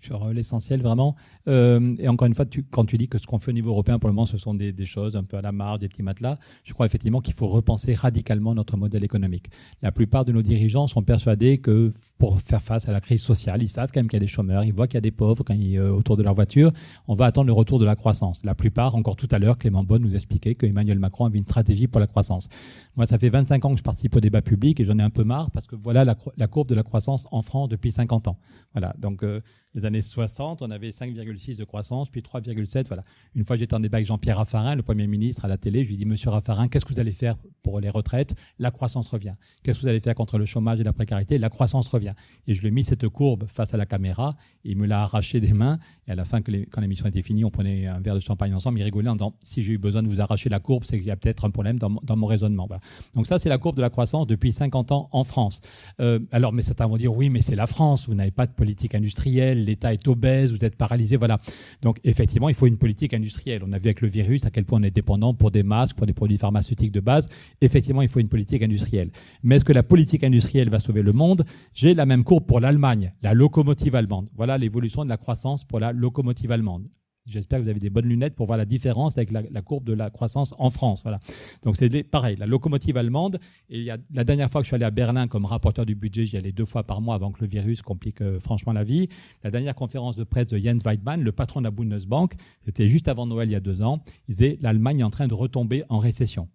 sur l'essentiel vraiment. Euh, et encore une fois, quand tu dis que ce qu'on fait au niveau européen pour le moment, ce sont des, choses un peu à la marge, des petits matelas, je crois effectivement qu'il faut repenser radicalement notre modèle économique. La plupart de nos dirigeants sont persuadés que pour faire face à la crise sociale, ils savent quand même qu'il y a des chômeurs, ils voient qu'il y a des pauvres quand euh, autour de leur voiture. On va attendre le retour de la croissance. La plupart, encore tout à l'heure, Clément Bonne nous expliquait que Emmanuel Macron avait une stratégie pour la croissance. Moi, ça fait 25 ans que je participe au débat public et j'en ai un peu marre parce que voilà la courbe de la croissance en France depuis 50 ans. Voilà, donc euh, les années 60, on avait 5,6 de croissance, puis 3,7. Voilà. Une fois, j'étais en débat avec Jean-Pierre Raffarin, le Premier ministre, à la télé. Je lui ai dit, Monsieur Raffarin, qu'est-ce que vous allez faire pour les retraites? La croissance revient. Qu'est-ce que vous allez faire contre le chômage et la précarité? La croissance revient. Et je lui ai mis cette courbe face à la caméra. il me l'a arraché des mains. Et à la fin, quand l'émission était finie, on prenait un verre de champagne ensemble. Il rigolait en disant, si j'ai eu besoin de vous arracher la courbe, c'est qu'il y a peut-être un problème dans, mon raisonnement. Donc ça, c'est la courbe de la croissance depuis 50 ans en France. Euh, alors, mais certains vont dire, oui, mais c'est la France. Vous n'avez pas de politique industrielle. L'État est obèse vous êtes paralysé, voilà. Donc effectivement, il faut une politique industrielle. On a vu avec le virus à quel point on est dépendant pour des masques, pour des produits pharmaceutiques de base. Effectivement, il faut une politique industrielle. Mais est-ce que la politique industrielle va sauver le monde? J'ai la même courbe pour l'Allemagne, la locomotive allemande. Voilà l'évolution de la croissance pour la locomotive allemande. J'espère que vous avez des bonnes lunettes pour voir la différence avec la, courbe de la croissance en France. Voilà. Donc c'est pareil, la locomotive allemande. Et il y a, la dernière fois que je suis allé à Berlin comme rapporteur du budget, j'y allais deux fois par mois avant que le virus complique euh, franchement la vie. La dernière conférence de presse de Jens Weidmann, le patron de la Bundesbank, c'était juste avant Noël il y a deux ans. Il disait l'Allemagne est en train de retomber en récession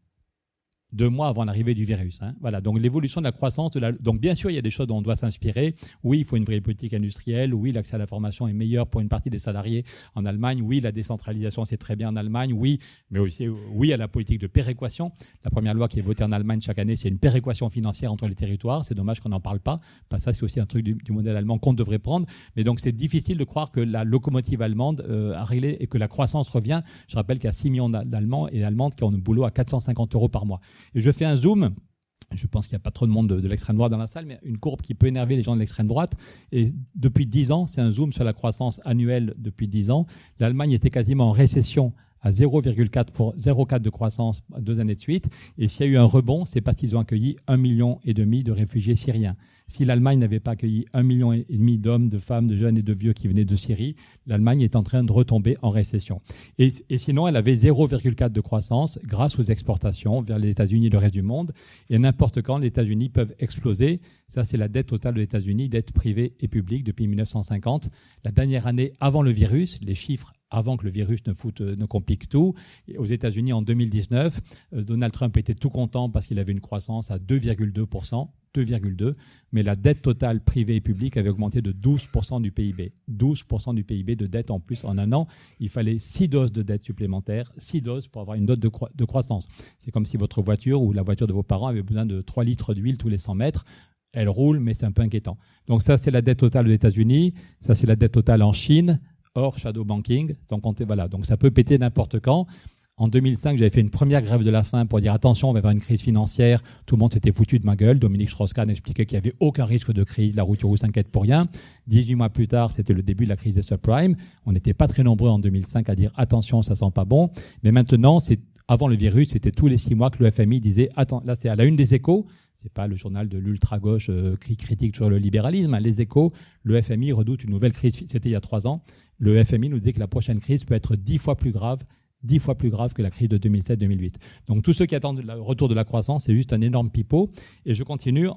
deux mois avant l'arrivée du virus. Hein. Voilà, donc l'évolution de la croissance. Donc bien sûr, il y a des choses dont on doit s'inspirer. Oui, il faut une vraie politique industrielle. Oui, l'accès à la formation est meilleur pour une partie des salariés en Allemagne. Oui, la décentralisation, c'est très bien en Allemagne. Oui, mais aussi oui à la politique de péréquation. La première loi qui est votée en Allemagne chaque année, c'est une péréquation financière entre les territoires. C'est dommage qu'on n'en parle pas. Pas ça, c'est aussi un truc du, modèle allemand qu'on devrait prendre. Mais donc c'est difficile de croire que la locomotive allemande euh, a réglé et que la croissance revient. Je rappelle qu'il y a 6 millions d'Allemands et d'Allemandes qui ont un boulot à 450 euros par mois. Je fais un zoom. Je pense qu'il n'y a pas trop de monde de, l'extrême droite dans la salle, mais une courbe qui peut énerver les gens de l'extrême droite. Et depuis 10 ans, c'est un zoom sur la croissance annuelle depuis 10 ans. L'Allemagne était quasiment en récession à 0,4 pour 0,4 de croissance deux années de suite. Et s'il y a eu un rebond, c'est parce qu'ils ont accueilli un million et demi de réfugiés syriens. Si l'Allemagne n'avait pas accueilli un million et demi d'hommes, de femmes, de jeunes et de vieux qui venaient de Syrie, l'Allemagne est en train de retomber en récession. Et, sinon, elle avait 0,4 de croissance grâce aux exportations vers les États-Unis et le reste du monde. Et n'importe quand, les États-Unis peuvent exploser. Ça, c'est la dette totale des États-Unis, dette privée et publique depuis 1950. La dernière année avant le virus, les chiffres avant que le virus ne, foute, ne complique tout. aux États-Unis, en 2019, euh, Donald Trump était tout content parce qu'il avait une croissance à 2,2%, 2,2, mais la dette totale privée et publique avait augmenté de 12% du PIB. 12% du PIB de dette en plus en un an. Il fallait 6 doses de dette supplémentaires, 6 doses pour avoir une dose de, croissance. C'est comme si votre voiture ou la voiture de vos parents avait besoin de 3 litres d'huile tous les 100 mètres elle roule, mais c'est un peu inquiétant. Donc ça, c'est la dette totale aux États-Unis, ça, c'est la dette totale en Chine, hors shadow banking. Voilà. donc ça peut péter n'importe quand. En 2005, j'avais fait une première grève de la faim pour dire attention, on va avoir une crise financière. Tout le monde s'était foutu de ma gueule. Dominique Strauss-Kahn expliquait qu'il n'y avait aucun risque de crise. La route rouge s'inquiète pour rien. 18 mois plus tard, c'était le début de la crise des subprimes. On n'était pas très nombreux en 2005 à dire attention, ça sent pas bon. Mais maintenant, c'est avant le virus, c'était tous les six mois que le FMI disait attends, là c'est à la une des échos. C'est pas le journal de l'ultra-gauche euh, qui critique toujours le libéralisme. Hein. Les échos, le FMI redoute une nouvelle crise. C'était il y a trois ans le FMI nous disait que la prochaine crise peut être dix fois plus grave dix fois plus grave que la crise de 2007-2008. Donc tous ceux qui attendent le retour de la croissance, c'est juste un énorme pipeau. Et je continue,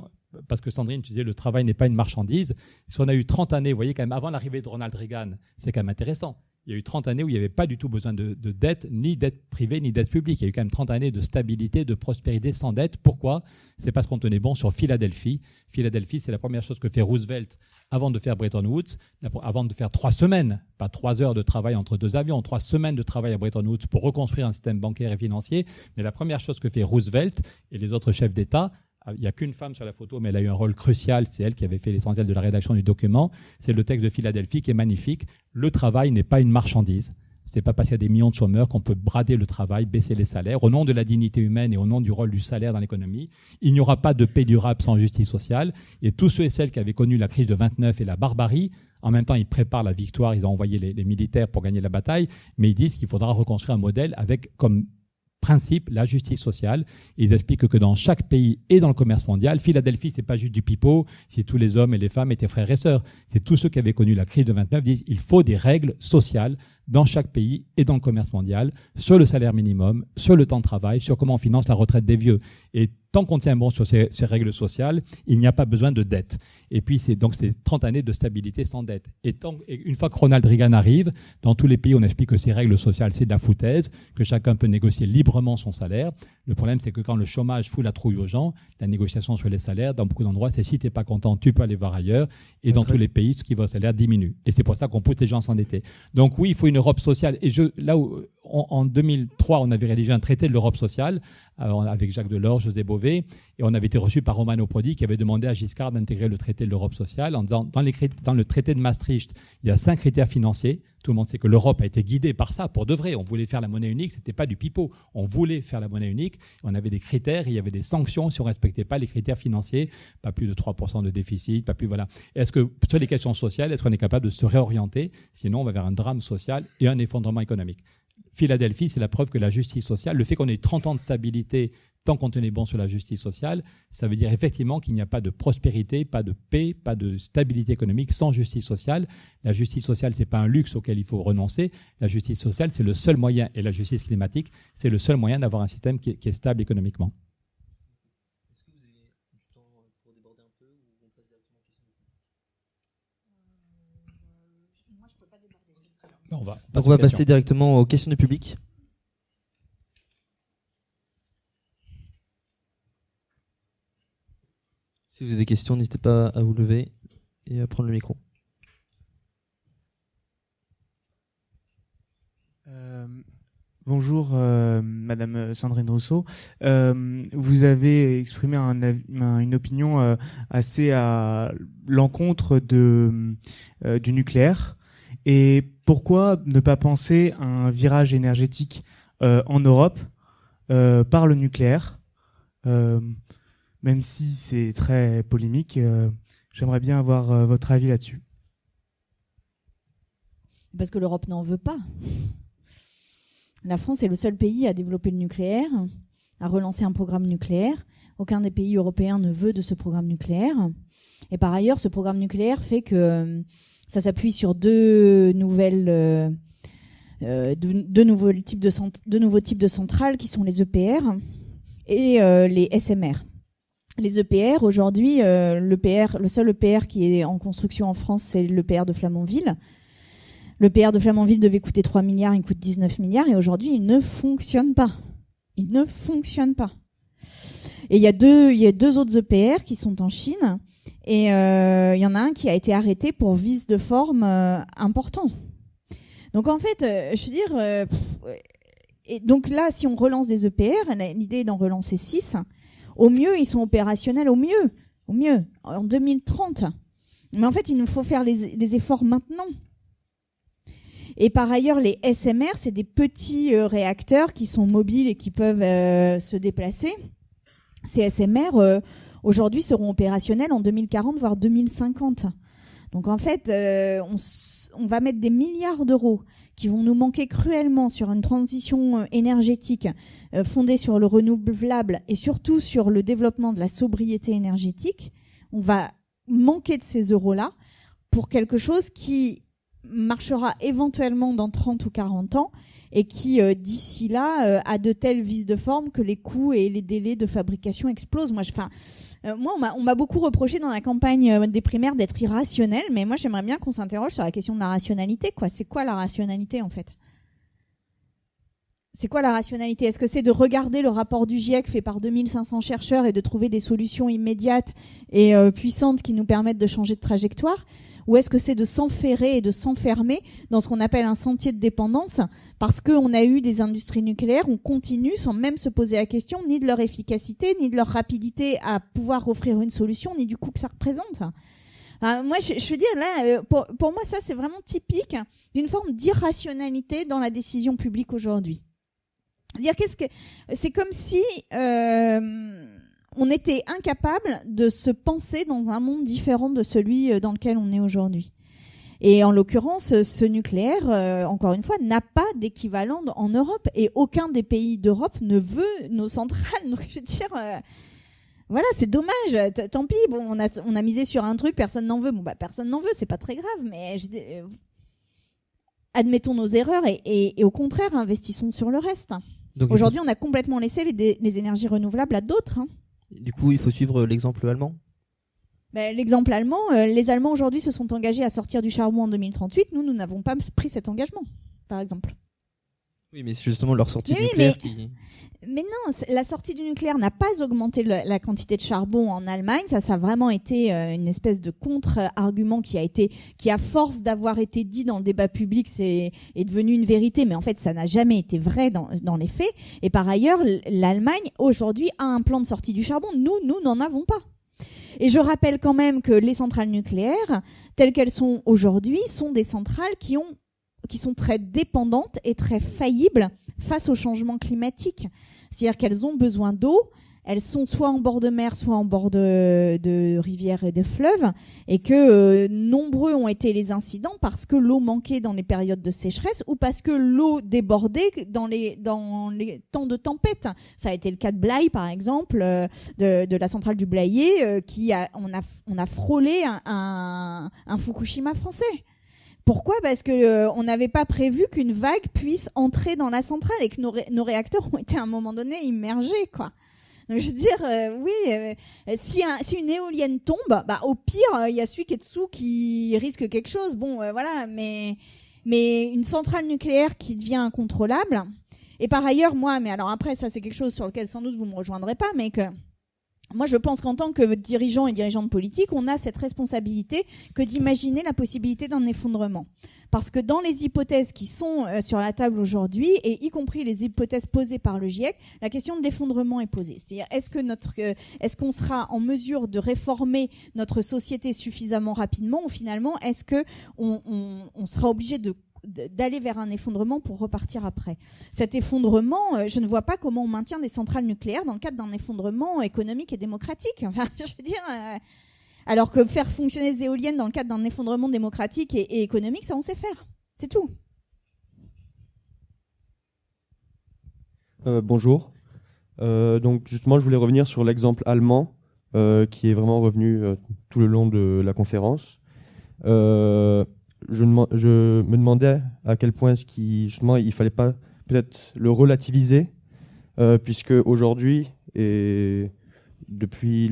parce que Sandrine, tu disais, le travail n'est pas une marchandise. Si on a eu 30 années, vous voyez quand même, avant l'arrivée de Ronald Reagan, c'est quand même intéressant. Il y a eu 30 années où il n'y avait pas du tout besoin de, dette, ni dette privée, ni dette publique. Il y a eu quand même 30 années de stabilité, de prospérité sans dette. Pourquoi? C'est parce qu'on tenait bon sur Philadelphie. Philadelphie, c'est la première chose que fait Roosevelt avant de faire Bretton Woods, avant de faire trois semaines, pas trois heures de travail entre deux avions, trois semaines de travail à Bretton Woods pour reconstruire un système bancaire et financier. Mais la première chose que fait Roosevelt et les autres chefs d'État, il n'y a qu'une femme sur la photo, mais elle a eu un rôle crucial. C'est elle qui avait fait l'essentiel de la rédaction du document. C'est le texte de Philadelphie qui est magnifique. Le travail n'est pas une marchandise. Ce n'est pas parce qu'il y a des millions de chômeurs qu'on peut brader le travail, baisser les salaires. Au nom de la dignité humaine et au nom du rôle du salaire dans l'économie, il n'y aura pas de paix durable sans justice sociale. Et tous ceux et celles qui avaient connu la crise de 29 et la barbarie, en même temps, ils préparent la victoire, ils ont envoyé les, les militaires pour gagner la bataille, mais ils disent qu'il faudra reconstruire un modèle avec comme principe, la justice sociale. Ils expliquent que dans chaque pays et dans le commerce mondial, Philadelphie, c'est pas juste du pipeau, si tous les hommes et les femmes étaient frères et sœurs. C'est tous ceux qui avaient connu la crise de 29 disent il faut des règles sociales dans chaque pays et dans le commerce mondial sur le salaire minimum, sur le temps de travail, sur comment on finance la retraite des vieux. Et tant qu'on tient bon sur ces, règles sociales, il n'y a pas besoin de dette. Et puis, c'est donc ces 30 années de stabilité sans dette. Et, tant, une fois que Ronald Reagan arrive, dans tous les pays, on explique que ces règles sociales, c'est de la foutaise, que chacun peut négocier librement son salaire. Le problème, c'est que quand le chômage fout la trouille aux gens, la négociation sur les salaires, dans beaucoup d'endroits, c'est si tu n'es pas content, tu peux aller voir ailleurs. Et dans tous les pays, ce qui va au salaire diminue. Et c'est pour ça qu'on pousse les gens à s'endetter. Donc oui, il faut une Europe sociale. Et je, là où, en 2003, on avait rédigé un traité de l'Europe sociale euh, avec Jacques Delors, José Bové, et on avait été reçu par Romano Prodi qui avait demandé à Giscard d'intégrer le traité de l'Europe sociale en disant dans, le traité de Maastricht, il y a cinq critères financiers. Tout le monde sait que l'Europe a été guidée par ça, pour de vrai. On voulait faire la monnaie unique, c'était pas du pipeau. On voulait faire la monnaie unique. On avait des critères, il y avait des sanctions si on respectait pas les critères financiers, pas plus de 3% de déficit, pas plus voilà. Est-ce que sur les questions sociales, est-ce qu'on est capable de se réorienter? Sinon, on va vers un drame social et un effondrement économique. Philadelphie, c'est la preuve que la justice sociale, le fait qu'on ait 30 ans de stabilité tant qu'on tenait bon sur la justice sociale, ça veut dire effectivement qu'il n'y a pas de prospérité, pas de paix, pas de stabilité économique sans justice sociale. La justice sociale, ce n'est pas un luxe auquel il faut renoncer. La justice sociale, c'est le seul moyen, et la justice climatique, c'est le seul moyen d'avoir un système qui est, stable économiquement. Est-ce que vous avez du temps pour déborder un peu ou on passe directement aux questions Moi, je peux pas déborder. On va, on va passer directement aux questions du public. Si vous avez des questions, n'hésitez pas à vous lever et à prendre le micro. Euh, bonjour, euh, Madame Sandrine Rousseau. Euh, vous avez exprimé une opinion assez à l'encontre du nucléaire. Et pourquoi ne pas penser à un virage énergétique en Europe par le nucléaire même si c'est très polémique. Euh, j'aimerais bien avoir euh, votre avis là-dessus. Parce que l'Europe n'en veut pas. La France est le seul pays à développer le nucléaire, à relancer un programme nucléaire. Aucun des pays européens ne veut de ce programme nucléaire. Et par ailleurs, ce programme nucléaire fait que euh, ça s'appuie sur deux nouvelles, deux, nouveaux types de, nouveaux types de centrales qui sont les EPR et les SMR les EPR, aujourd'hui, euh, le seul EPR qui est en construction en France, c'est l'EPR de Flamanville. L'EPR de Flamanville devait coûter 3 milliards, il coûte 19 milliards, et aujourd'hui, il ne fonctionne pas. Il ne fonctionne pas. Et il y a deux, il y a deux autres EPR qui sont en Chine, et euh, il y en a un qui a été arrêté pour vice de forme euh, important. Donc en fait, je veux dire, donc là, si on relance des EPR, l'idée est d'en relancer 6, au mieux, ils sont opérationnels, au mieux, au mieux, en 2030. Mais en fait, il nous faut faire les, efforts maintenant. Et par ailleurs, les SMR, c'est des petits euh, réacteurs qui sont mobiles et qui peuvent euh, se déplacer. Ces SMR, euh, aujourd'hui, seront opérationnels en 2040, voire 2050. Donc en fait, on, on, va mettre des milliards d'euros qui vont nous manquer cruellement sur une transition euh, énergétique euh, fondée sur le renouvelable et surtout sur le développement de la sobriété énergétique, on va manquer de ces euros-là pour quelque chose qui marchera éventuellement dans 30 ou 40 ans et qui, euh, d'ici là, euh, a de telles vises de forme que les coûts et les délais de fabrication explosent. Moi, je, euh, moi on m'a beaucoup reproché dans la campagne des primaires d'être irrationnel, mais moi, j'aimerais bien qu'on s'interroge sur la question de la rationalité. Quoi. C'est quoi la rationalité, en fait? C'est quoi la rationalité? Est-ce que c'est de regarder le rapport du GIEC fait par 2500 chercheurs et de trouver des solutions immédiates et puissantes qui nous permettent de changer de trajectoire? Ou est-ce que c'est de s'enferrer et de s'enfermer dans ce qu'on appelle un sentier de dépendance parce qu'on a eu des industries nucléaires, on continue sans même se poser la question ni de leur efficacité, ni de leur rapidité à pouvoir offrir une solution, ni du coût que ça représente moi, je, veux dire, là, euh, pour, pour moi, ça, c'est vraiment typique d'une forme d'irrationalité dans la décision publique aujourd'hui. Dire qu'est-ce que c'est comme si euh, on était incapable de se penser dans un monde différent de celui euh, dans lequel on est aujourd'hui. Et en l'occurrence, ce nucléaire, euh, encore une fois, n'a pas d'équivalent en Europe et aucun des pays d'Europe ne veut nos centrales. Donc je veux dire, euh, voilà, c'est dommage. tant pis. Bon, on a, on a misé sur un truc, personne n'en veut. Bon, bah personne n'en veut, c'est pas très grave. Mais admettons nos erreurs et, et, au contraire, investissons sur le reste. Aujourd'hui, on a complètement laissé les, les énergies renouvelables à d'autres. Hein. Du coup, il faut suivre l'exemple allemand? Ben, L'exemple allemand, euh, les Allemands aujourd'hui se sont engagés à sortir du charbon en 2038. Nous, nous n'avons pas pris cet engagement, par exemple. Oui, mais c'est justement leur sortie du nucléaire qui. Mais non, la sortie du nucléaire n'a pas augmenté la quantité de charbon en Allemagne. Ça, ça a vraiment été euh, une espèce de contre-argument qui a été, qui à force d'avoir été dit dans le débat public, c'est est devenu une vérité. Mais en fait, ça n'a jamais été vrai dans, dans les faits. Et par ailleurs, l'Allemagne aujourd'hui a un plan de sortie du charbon. Nous, nous n'en avons pas. Et je rappelle quand même que les centrales nucléaires, telles qu'elles sont aujourd'hui, sont des centrales qui ont qui sont très dépendantes et très faillibles face au changement climatique. C'est-à-dire qu'elles ont besoin d'eau, elles sont soit en bord de mer, soit en bord de, rivières et de fleuves, et que euh, nombreux ont été les incidents parce que l'eau manquait dans les périodes de sécheresse ou parce que l'eau débordait dans les, dans les temps de tempête. Ça a été le cas de Blaye, par exemple, euh, de, la centrale du Blayet, euh, qui a on, a, on a frôlé un Fukushima français. Pourquoi? Parce que euh, on n'avait pas prévu qu'une vague puisse entrer dans la centrale et que nos, réacteurs ont été à un moment donné immergés, quoi. Donc je veux dire, euh, oui, euh, si, si une éolienne tombe, bah au pire, il y a celui qui est dessous qui risque quelque chose. Bon, voilà, mais mais une centrale nucléaire qui devient incontrôlable. Et par ailleurs, moi, mais alors après, ça c'est quelque chose sur lequel sans doute vous me rejoindrez pas, mais que moi, je pense qu'en tant que dirigeant et dirigeante politique, on a cette responsabilité que d'imaginer la possibilité d'un effondrement. Parce que dans les hypothèses qui sont euh, sur la table aujourd'hui, et y compris les hypothèses posées par le GIEC, la question de l'effondrement est posée. C'est-à-dire, est-ce que notre, euh, est-ce qu'on sera en mesure de réformer notre société suffisamment rapidement, ou finalement, est-ce que on, on sera obligé de d'aller vers un effondrement pour repartir après. Cet effondrement, euh, je ne vois pas comment on maintient des centrales nucléaires dans le cadre d'un effondrement économique et démocratique. Enfin, je veux dire, euh, alors que faire fonctionner des éoliennes dans le cadre d'un effondrement démocratique et, économique, ça on sait faire. C'est tout. Euh, bonjour. donc justement, je voulais revenir sur l'exemple allemand qui est vraiment revenu tout le long de la conférence je, me demandais à quel point ce qui, justement, il fallait pas peut-être le relativiser, euh, puisque aujourd'hui et depuis,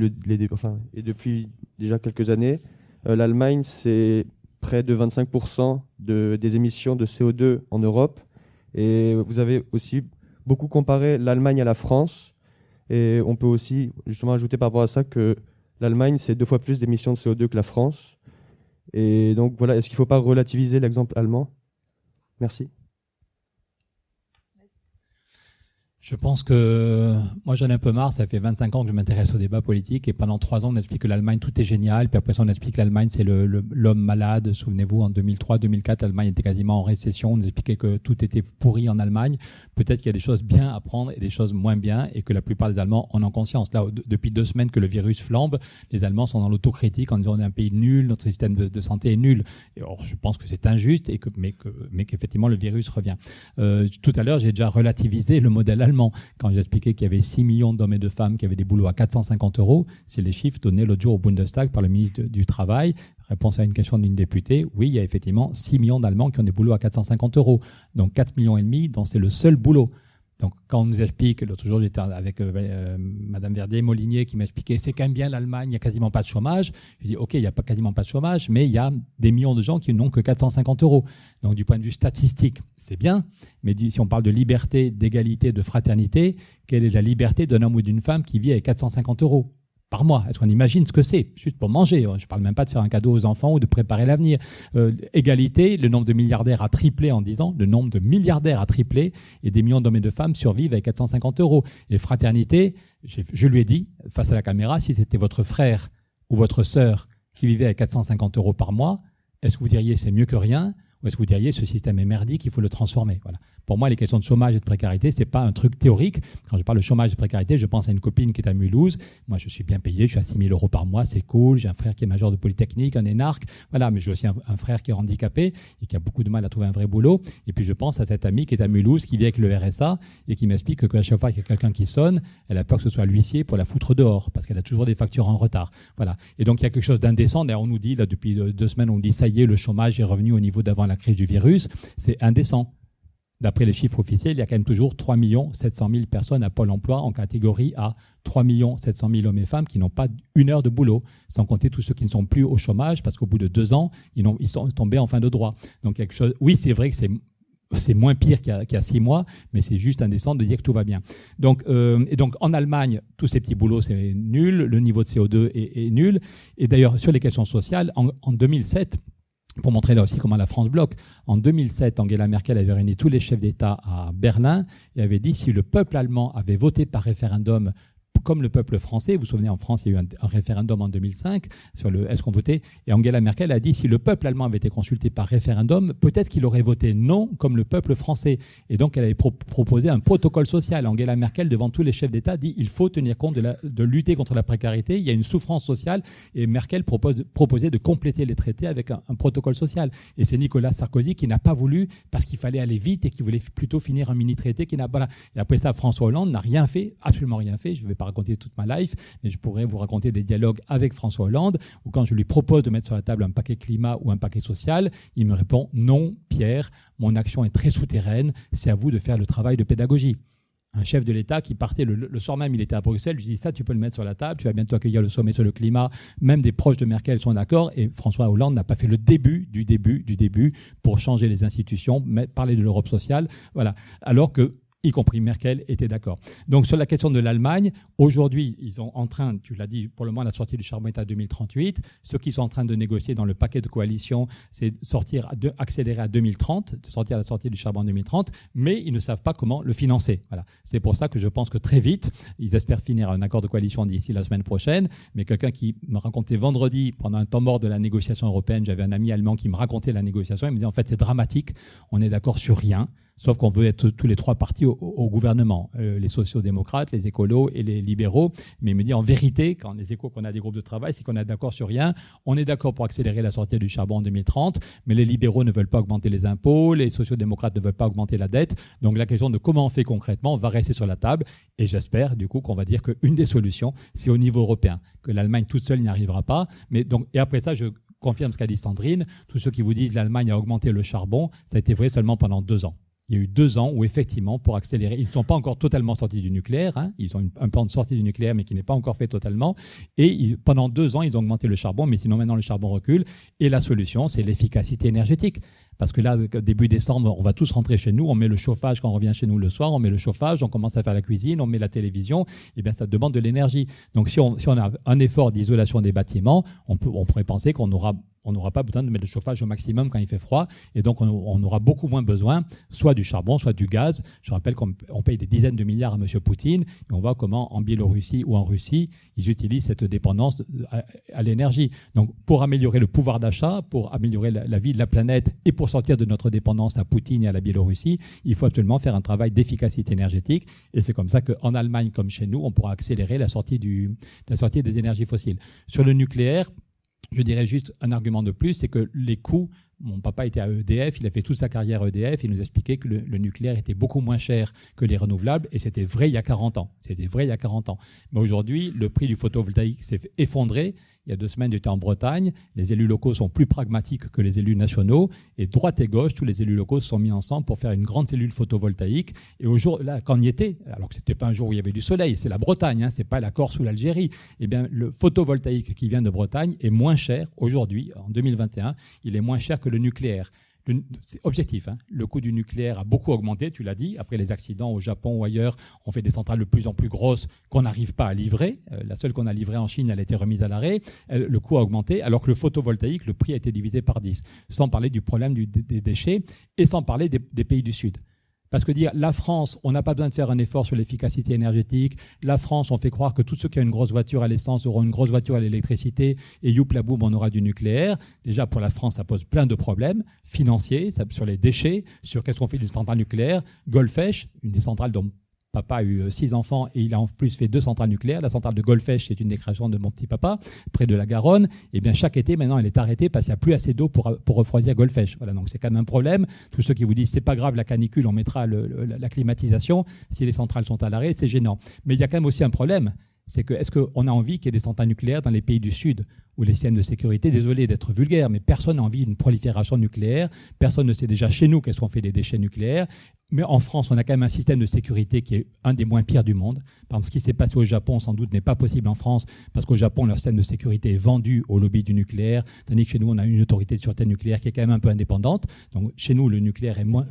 déjà quelques années, euh, l'Allemagne c'est près de 25% de, des émissions de CO2 en Europe, et vous avez aussi beaucoup comparé l'Allemagne à la France, et on peut aussi justement ajouter par rapport à ça que l'Allemagne c'est deux fois plus d'émissions de CO2 que la France. Et donc voilà, est-ce qu'il ne faut pas relativiser l'exemple allemand? Merci. Je pense que moi j'en ai un peu marre, ça fait 25 ans que je m'intéresse au débat politique et pendant trois ans on explique que l'Allemagne tout est génial, puis après ça on explique que l'Allemagne c'est l'homme malade. Souvenez-vous en 2003-2004 l'Allemagne était quasiment en récession, on nous expliquait que tout était pourri en Allemagne. Peut-être qu'il y a des choses bien à prendre et des choses moins bien et que la plupart des Allemands en ont conscience. Là depuis deux semaines que le virus flambe, les Allemands sont dans l'autocritique en disant on est un pays nul, notre système de, santé est nul. Or, je pense que c'est injuste et que mais que mais qu'effectivement le virus revient. Euh, tout à l'heure j'ai déjà relativisé le modèle allemands. Quand j'expliquais qu'il y avait 6 millions d'hommes et de femmes qui avaient des boulots à 450 euros, c'est les chiffres donnés l'autre jour au Bundestag par le ministre du Travail. Réponse à une question d'une députée, oui, il y a effectivement 6 millions d'Allemands qui ont des boulots à 450 euros. Donc 4 millions et demi, donc c'est le seul boulot. Donc, quand on nous explique, l'autre jour, j'étais avec euh, euh, Madame Verdier Molinier qui m'a expliqué c'est quand même bien l'Allemagne, il n'y a quasiment pas de chômage. Je dis ok, il n'y a pas quasiment pas de chômage, mais il y a des millions de gens qui n'ont que 450 euros. Donc, du point de vue statistique, c'est bien, mais si on parle de liberté, d'égalité, de fraternité, quelle est la liberté d'un homme ou d'une femme qui vit avec 450 euros? Par mois. Est-ce qu'on imagine ce que c'est? Juste pour manger. Je ne parle même pas de faire un cadeau aux enfants ou de préparer l'avenir. Euh, égalité, le nombre de milliardaires a triplé en 10 ans. Le nombre de milliardaires a triplé et des millions d'hommes et de femmes survivent avec 450 euros. Et fraternité, je lui ai dit, face à la caméra, si c'était votre frère ou votre sœur qui vivait avec 450 euros par mois, est-ce que vous diriez c'est mieux que rien? Ou est-ce que vous diriez ce système est merdique, il faut le transformer voilà. Pour moi, les questions de chômage et de précarité, c'est pas un truc théorique. Quand je parle de chômage et de précarité, je pense à une copine qui est à Mulhouse. Moi, je suis bien payé, je suis à 6 000 euros par mois, c'est cool. J'ai un frère qui est major de Polytechnique, un énarque. Voilà, mais j'ai aussi un, frère qui est handicapé et qui a beaucoup de mal à trouver un vrai boulot. Et puis, je pense à cette amie qui est à Mulhouse, qui vit avec le RSA et qui m'explique que à chaque fois qu'il y a quelqu'un qui sonne, elle a peur que ce soit l'huissier pour la foutre dehors parce qu'elle a toujours des factures en retard. Voilà. Et donc, il y a quelque chose d'indécent. D'ailleurs, on nous dit, là, depuis deux semaines, on dit, ça y est, le chômage est revenu au niveau d'avant la crise du virus. C'est indécent. D'après les chiffres officiels, il y a quand même toujours 3 700 000 personnes à Pôle emploi en catégorie A. 3 700 000 hommes et femmes qui n'ont pas une heure de boulot, sans compter tous ceux qui ne sont plus au chômage parce qu'au bout de deux ans, ils, sont tombés en fin de droit. Donc, quelque chose, oui, c'est vrai que c'est c'est moins pire qu'il y, a six mois, mais c'est juste indécent de dire que tout va bien. Donc, euh, et donc en Allemagne, tous ces petits boulots, c'est nul, le niveau de CO2 est, nul. Et d'ailleurs, sur les questions sociales, en 2007, pour montrer là aussi comment la France bloque. En 2007, Angela Merkel avait réuni tous les chefs d'État à Berlin et avait dit si le peuple allemand avait voté par référendum comme le peuple français, vous vous souvenez, en France, il y a eu un, référendum en 2005 sur le est-ce qu'on votait, et Angela Merkel a dit si le peuple allemand avait été consulté par référendum, peut-être qu'il aurait voté non comme le peuple français. Et donc, elle avait proposé un protocole social. Angela Merkel, devant tous les chefs d'État, dit il faut tenir compte de, lutter contre la précarité. Il y a une souffrance sociale, et Merkel propose, proposait de compléter les traités avec un, protocole social. Et c'est Nicolas Sarkozy qui n'a pas voulu parce qu'il fallait aller vite et qui voulait plutôt finir un mini traité qui n'a pas. Et après ça, François Hollande n'a rien fait, absolument rien fait. Je vais pas raconter toute ma life, mais je pourrais vous raconter des dialogues avec François Hollande, où quand je lui propose de mettre sur la table un paquet climat ou un paquet social, il me répond non, Pierre, mon action est très souterraine, c'est à vous de faire le travail de pédagogie. Un chef de l'État qui partait le, soir même, il était à Bruxelles, je lui dis ça, tu peux le mettre sur la table, tu vas bientôt accueillir le sommet sur le climat, même des proches de Merkel sont d'accord, et François Hollande n'a pas fait le début du début du début pour changer les institutions, parler de l'Europe sociale, voilà. Alors que y compris Merkel, était d'accord. Donc sur la question de l'Allemagne, aujourd'hui, ils sont en train, tu l'as dit, pour le moment, la sortie du charbon est à 2038. Ce qu'ils sont en train de négocier dans le paquet de coalition, c'est sortir, accélérer à 2030, sortir à la sortie du charbon en 2030, mais ils ne savent pas comment le financer. Voilà. C'est pour ça que je pense que très vite, ils espèrent finir un accord de coalition d'ici la semaine prochaine. Mais quelqu'un qui me racontait vendredi, pendant un temps mort de la négociation européenne, j'avais un ami allemand qui me racontait la négociation, il me disait en fait c'est dramatique, on est d'accord sur rien. Sauf qu'on veut être tous les trois partis au, gouvernement, euh, les sociaux-démocrates, les écolos et les libéraux. Mais il me dit en vérité, quand les échos, qu'on a des groupes de travail, c'est qu'on est d'accord sur rien. On est d'accord pour accélérer la sortie du charbon en 2030, mais les libéraux ne veulent pas augmenter les impôts, les sociaux-démocrates ne veulent pas augmenter la dette. Donc la question de comment on fait concrètement va rester sur la table. Et j'espère du coup qu'on va dire qu'une des solutions, c'est au niveau européen, que l'Allemagne toute seule n'y arrivera pas. Mais donc, et après ça, je confirme ce qu'a dit Sandrine. Tous ceux qui vous disent l'Allemagne a augmenté le charbon, ça a été vrai seulement pendant deux ans il y a eu deux ans où effectivement, pour accélérer, ils ne sont pas encore totalement sortis du nucléaire, hein. ils ont un plan de sortie du nucléaire mais qui n'est pas encore fait totalement, et pendant deux ans, ils ont augmenté le charbon, mais sinon maintenant le charbon recule, et la solution, c'est l'efficacité énergétique. Parce que là, début décembre, on va tous rentrer chez nous, on met le chauffage quand on revient chez nous le soir, on met le chauffage, on commence à faire la cuisine, on met la télévision, et eh bien ça demande de l'énergie. Donc si on, a un effort d'isolation des bâtiments, on pourrait penser qu'on aura on n'aura pas besoin de mettre le chauffage au maximum quand il fait froid, et donc on, aura beaucoup moins besoin, soit du charbon, soit du gaz. Je rappelle qu'on paye des dizaines de milliards à M. Poutine, et on voit comment en Biélorussie ou en Russie, ils utilisent cette dépendance à, l'énergie. Donc pour améliorer le pouvoir d'achat, pour améliorer la vie de la planète et pour sortir de notre dépendance à Poutine et à la Biélorussie, il faut absolument faire un travail d'efficacité énergétique. Et c'est comme ça qu'en Allemagne comme chez nous, on pourra accélérer la sortie, du, la sortie des énergies fossiles. Sur le nucléaire, je dirais juste un argument de plus, c'est que les coûts Mon papa était à EDF, il a fait toute sa carrière à EDF, il nous expliquait que le, nucléaire était beaucoup moins cher que les renouvelables, et c'était vrai il y a 40 ans. C'était vrai il y a 40 ans. Mais aujourd'hui, le prix du photovoltaïque s'est effondré. Il y a deux semaines, j'étais en Bretagne. Les élus locaux sont plus pragmatiques que les élus nationaux. Et droite et gauche, tous les élus locaux se sont mis ensemble pour faire une grande cellule photovoltaïque. Et au jour, là, quand on y était, alors que ce n'était pas un jour où il y avait du soleil, c'est la Bretagne, hein, ce n'est pas la Corse ou l'Algérie. Eh bien, le photovoltaïque qui vient de Bretagne est moins cher aujourd'hui, en 2021. Il est moins cher que le nucléaire. C'est objectif. Hein. Le coût du nucléaire a beaucoup augmenté, tu l'as dit. Après les accidents au Japon ou ailleurs, on fait des centrales de plus en plus grosses qu'on n'arrive pas à livrer. Euh, la seule qu'on a livrée en Chine, elle a été remise à l'arrêt. Le coût a augmenté, alors que le photovoltaïque, le prix a été divisé par 10. Sans parler du problème des déchets et sans parler des pays du Sud. Parce que dire la France, on n'a pas besoin de faire un effort sur l'efficacité énergétique. La France, on fait croire que tous ceux qui ont une grosse voiture à l'essence auront une grosse voiture à l'électricité et youp la boum, on aura du nucléaire. Déjà, pour la France, ça pose plein de problèmes financiers, sur les déchets, sur qu'est-ce qu'on fait d'une centrale nucléaire. Golfech, une des centrales dont Papa a eu euh, six enfants et il a en plus fait deux centrales nucléaires. La centrale de Golfech, c'est une des créations de mon petit papa, près de la Garonne. Et eh bien chaque été, maintenant, elle est arrêtée parce qu'il n'y a plus assez d'eau pour, pour refroidir Golfech. Voilà, donc c'est quand même un problème. Tous ceux qui vous disent c'est pas grave la canicule, on mettra la climatisation. Si les centrales sont à l'arrêt, c'est gênant. Mais il y a quand même aussi un problème, c'est que est-ce qu'on a envie qu'il y ait des centrales nucléaires dans les pays du Sud où les scènes de sécurité, désolé d'être vulgaire, mais personne n'a envie d'une prolifération nucléaire, personne ne sait déjà chez nous qu'est-ce qu'on fait des déchets nucléaires, mais en France, on a quand même un système de sécurité qui est un des moins pires du monde. Par exemple, ce qui s'est passé au Japon, sans doute, n'est pas possible en France, parce qu'au Japon, leur système de sécurité est vendu au lobby du nucléaire, tandis que chez nous, on a une autorité de sûreté nucléaire qui est quand même un peu indépendante. Donc, chez nous, le nucléaire est moins,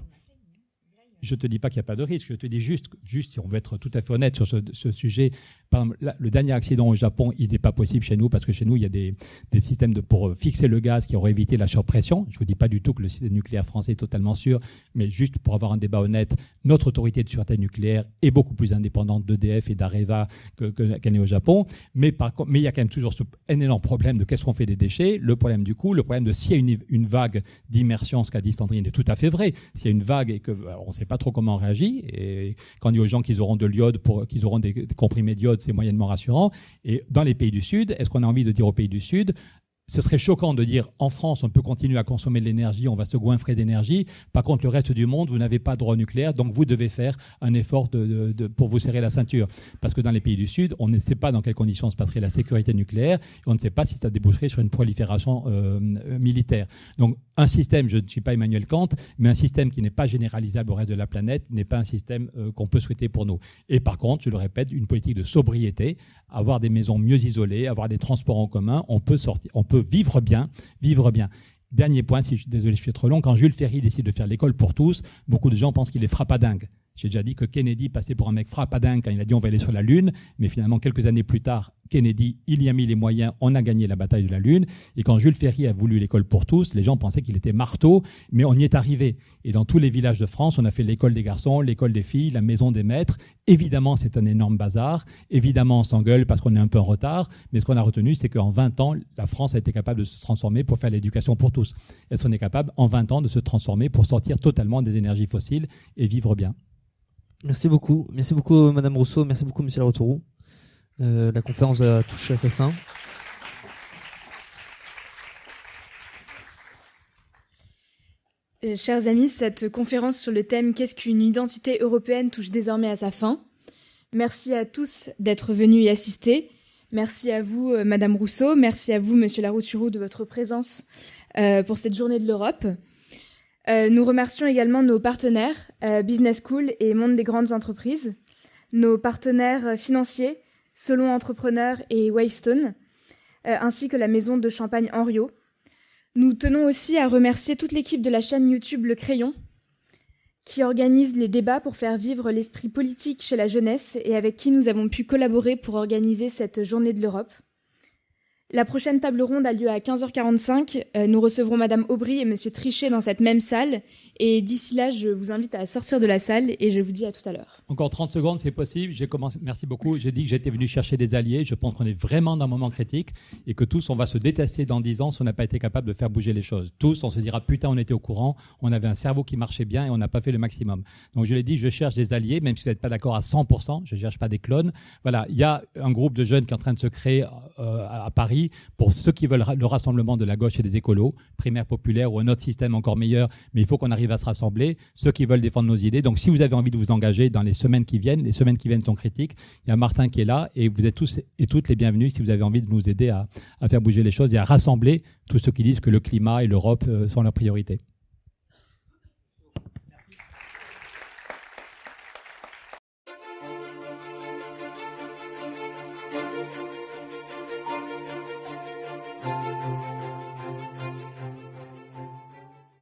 je ne te dis pas qu'il n'y a pas de risque, je te dis juste, juste, si on veut être tout à fait honnête sur ce, sujet, par exemple, le dernier accident au Japon, il n'est pas possible chez nous parce que chez nous, il y a des, systèmes pour fixer le gaz qui auraient évité la surpression. Je ne vous dis pas du tout que le système nucléaire français est totalement sûr, mais juste pour avoir un débat honnête, notre autorité de sûreté nucléaire est beaucoup plus indépendante d'EDF et d'Areva qu'elle que, n'est au Japon. Mais, par, mais il y a quand même toujours ce énorme problème de qu'est-ce qu'on fait des déchets, le problème du coût, le problème de s'il y a une, vague d'immersion, ce qu'a dit Sandrine est tout à fait vrai. S'il y a une vague et que on sait pas trop comment on réagit. Et quand on dit aux gens qu'ils auront de l'iode, qu'ils auront des comprimés d'iode, c'est moyennement rassurant. Et dans les pays du Sud, est-ce qu'on a envie de dire aux pays du Sud, ce serait choquant de dire en France, on peut continuer à consommer de l'énergie, on va se goinfrer d'énergie. Par contre, le reste du monde, vous n'avez pas de droit nucléaire, donc vous devez faire un effort pour vous serrer la ceinture. Parce que dans les pays du Sud, on ne sait pas dans quelles conditions se passerait la sécurité nucléaire, et on ne sait pas si ça déboucherait sur une prolifération euh, militaire. Donc, un système, je ne suis pas Emmanuel Kant, mais un système qui n'est pas généralisable au reste de la planète n'est pas un système euh, qu'on peut souhaiter pour nous. Et par contre, je le répète, une politique de sobriété, avoir des maisons mieux isolées, avoir des transports en commun, on peut sortir, on peut vivre bien, vivre bien. Dernier point, si je suis désolé, je suis trop long. Quand Jules Ferry décide de faire l'école pour tous, beaucoup de gens pensent qu'il est frappadingue. J'ai déjà dit que Kennedy passait pour un mec frappadin quand il a dit on va aller sur la Lune, mais finalement, quelques années plus tard, Kennedy, il y a mis les moyens, on a gagné la bataille de la Lune. Et quand Jules Ferry a voulu l'école pour tous, les gens pensaient qu'il était marteau, mais on y est arrivé. Et dans tous les villages de France, on a fait l'école des garçons, l'école des filles, la maison des maîtres. Évidemment, c'est un énorme bazar. Évidemment, on s'engueule parce qu'on est un peu en retard. Mais ce qu'on a retenu, c'est qu'en 20 ans, la France a été capable de se transformer pour faire l'éducation pour tous. Est-ce qu'on est capable, en 20 ans, de se transformer pour sortir totalement des énergies fossiles et vivre bien? Merci beaucoup. Merci beaucoup, Madame Rousseau. Merci beaucoup, Monsieur Larotourou. Euh, la conférence a touché à sa fin. Euh, chers amis, cette conférence sur le thème Qu'est-ce qu'une identité européenne? touche désormais à sa fin. Merci à tous d'être venus y assister. Merci à vous, euh, Madame Rousseau. Merci à vous, Monsieur Larouturou, de votre présence pour cette journée de l'Europe. Euh, nous remercions également nos partenaires, euh, Business School et Monde des grandes entreprises, nos partenaires euh, financiers, Solon Entrepreneurs et Wavestone, ainsi que la maison de champagne Henriot. Nous tenons aussi à remercier toute l'équipe de la chaîne YouTube Le Crayon, qui organise les débats pour faire vivre l'esprit politique chez la jeunesse et avec qui nous avons pu collaborer pour organiser cette journée de l'Europe. La prochaine table ronde a lieu à 15h45. Euh, nous recevrons Madame Aubry et Monsieur Trichet dans cette même salle. Et d'ici là, je vous invite à sortir de la salle et je vous dis à tout à l'heure. Encore 30 secondes, c'est possible. J'ai commencé. Merci beaucoup. J'ai dit que j'étais venu chercher des alliés. Je pense qu'on est vraiment dans un moment critique et que tous, on va se détester dans 10 ans si on n'a pas été capable de faire bouger les choses. Tous, on se dira putain, on était au courant, on avait un cerveau qui marchait bien et on n'a pas fait le maximum. Donc je l'ai dit, je cherche des alliés, même si vous n'êtes pas d'accord à 100%. Je ne cherche pas des clones. Voilà, il y a un groupe de jeunes qui est en train de se créer euh, à Paris pour ceux qui veulent le rassemblement de la gauche et des écolos, primaire populaire ou un autre système encore meilleur, mais il faut qu'on arrive à se rassembler, ceux qui veulent défendre nos idées. Donc si vous avez envie de vous engager dans les semaines qui viennent, les semaines qui viennent sont critiques, il y a Martin qui est là et vous êtes tous et toutes les bienvenus si vous avez envie de nous aider à, faire bouger les choses et à rassembler tous ceux qui disent que le climat et l'Europe euh, sont leurs priorités.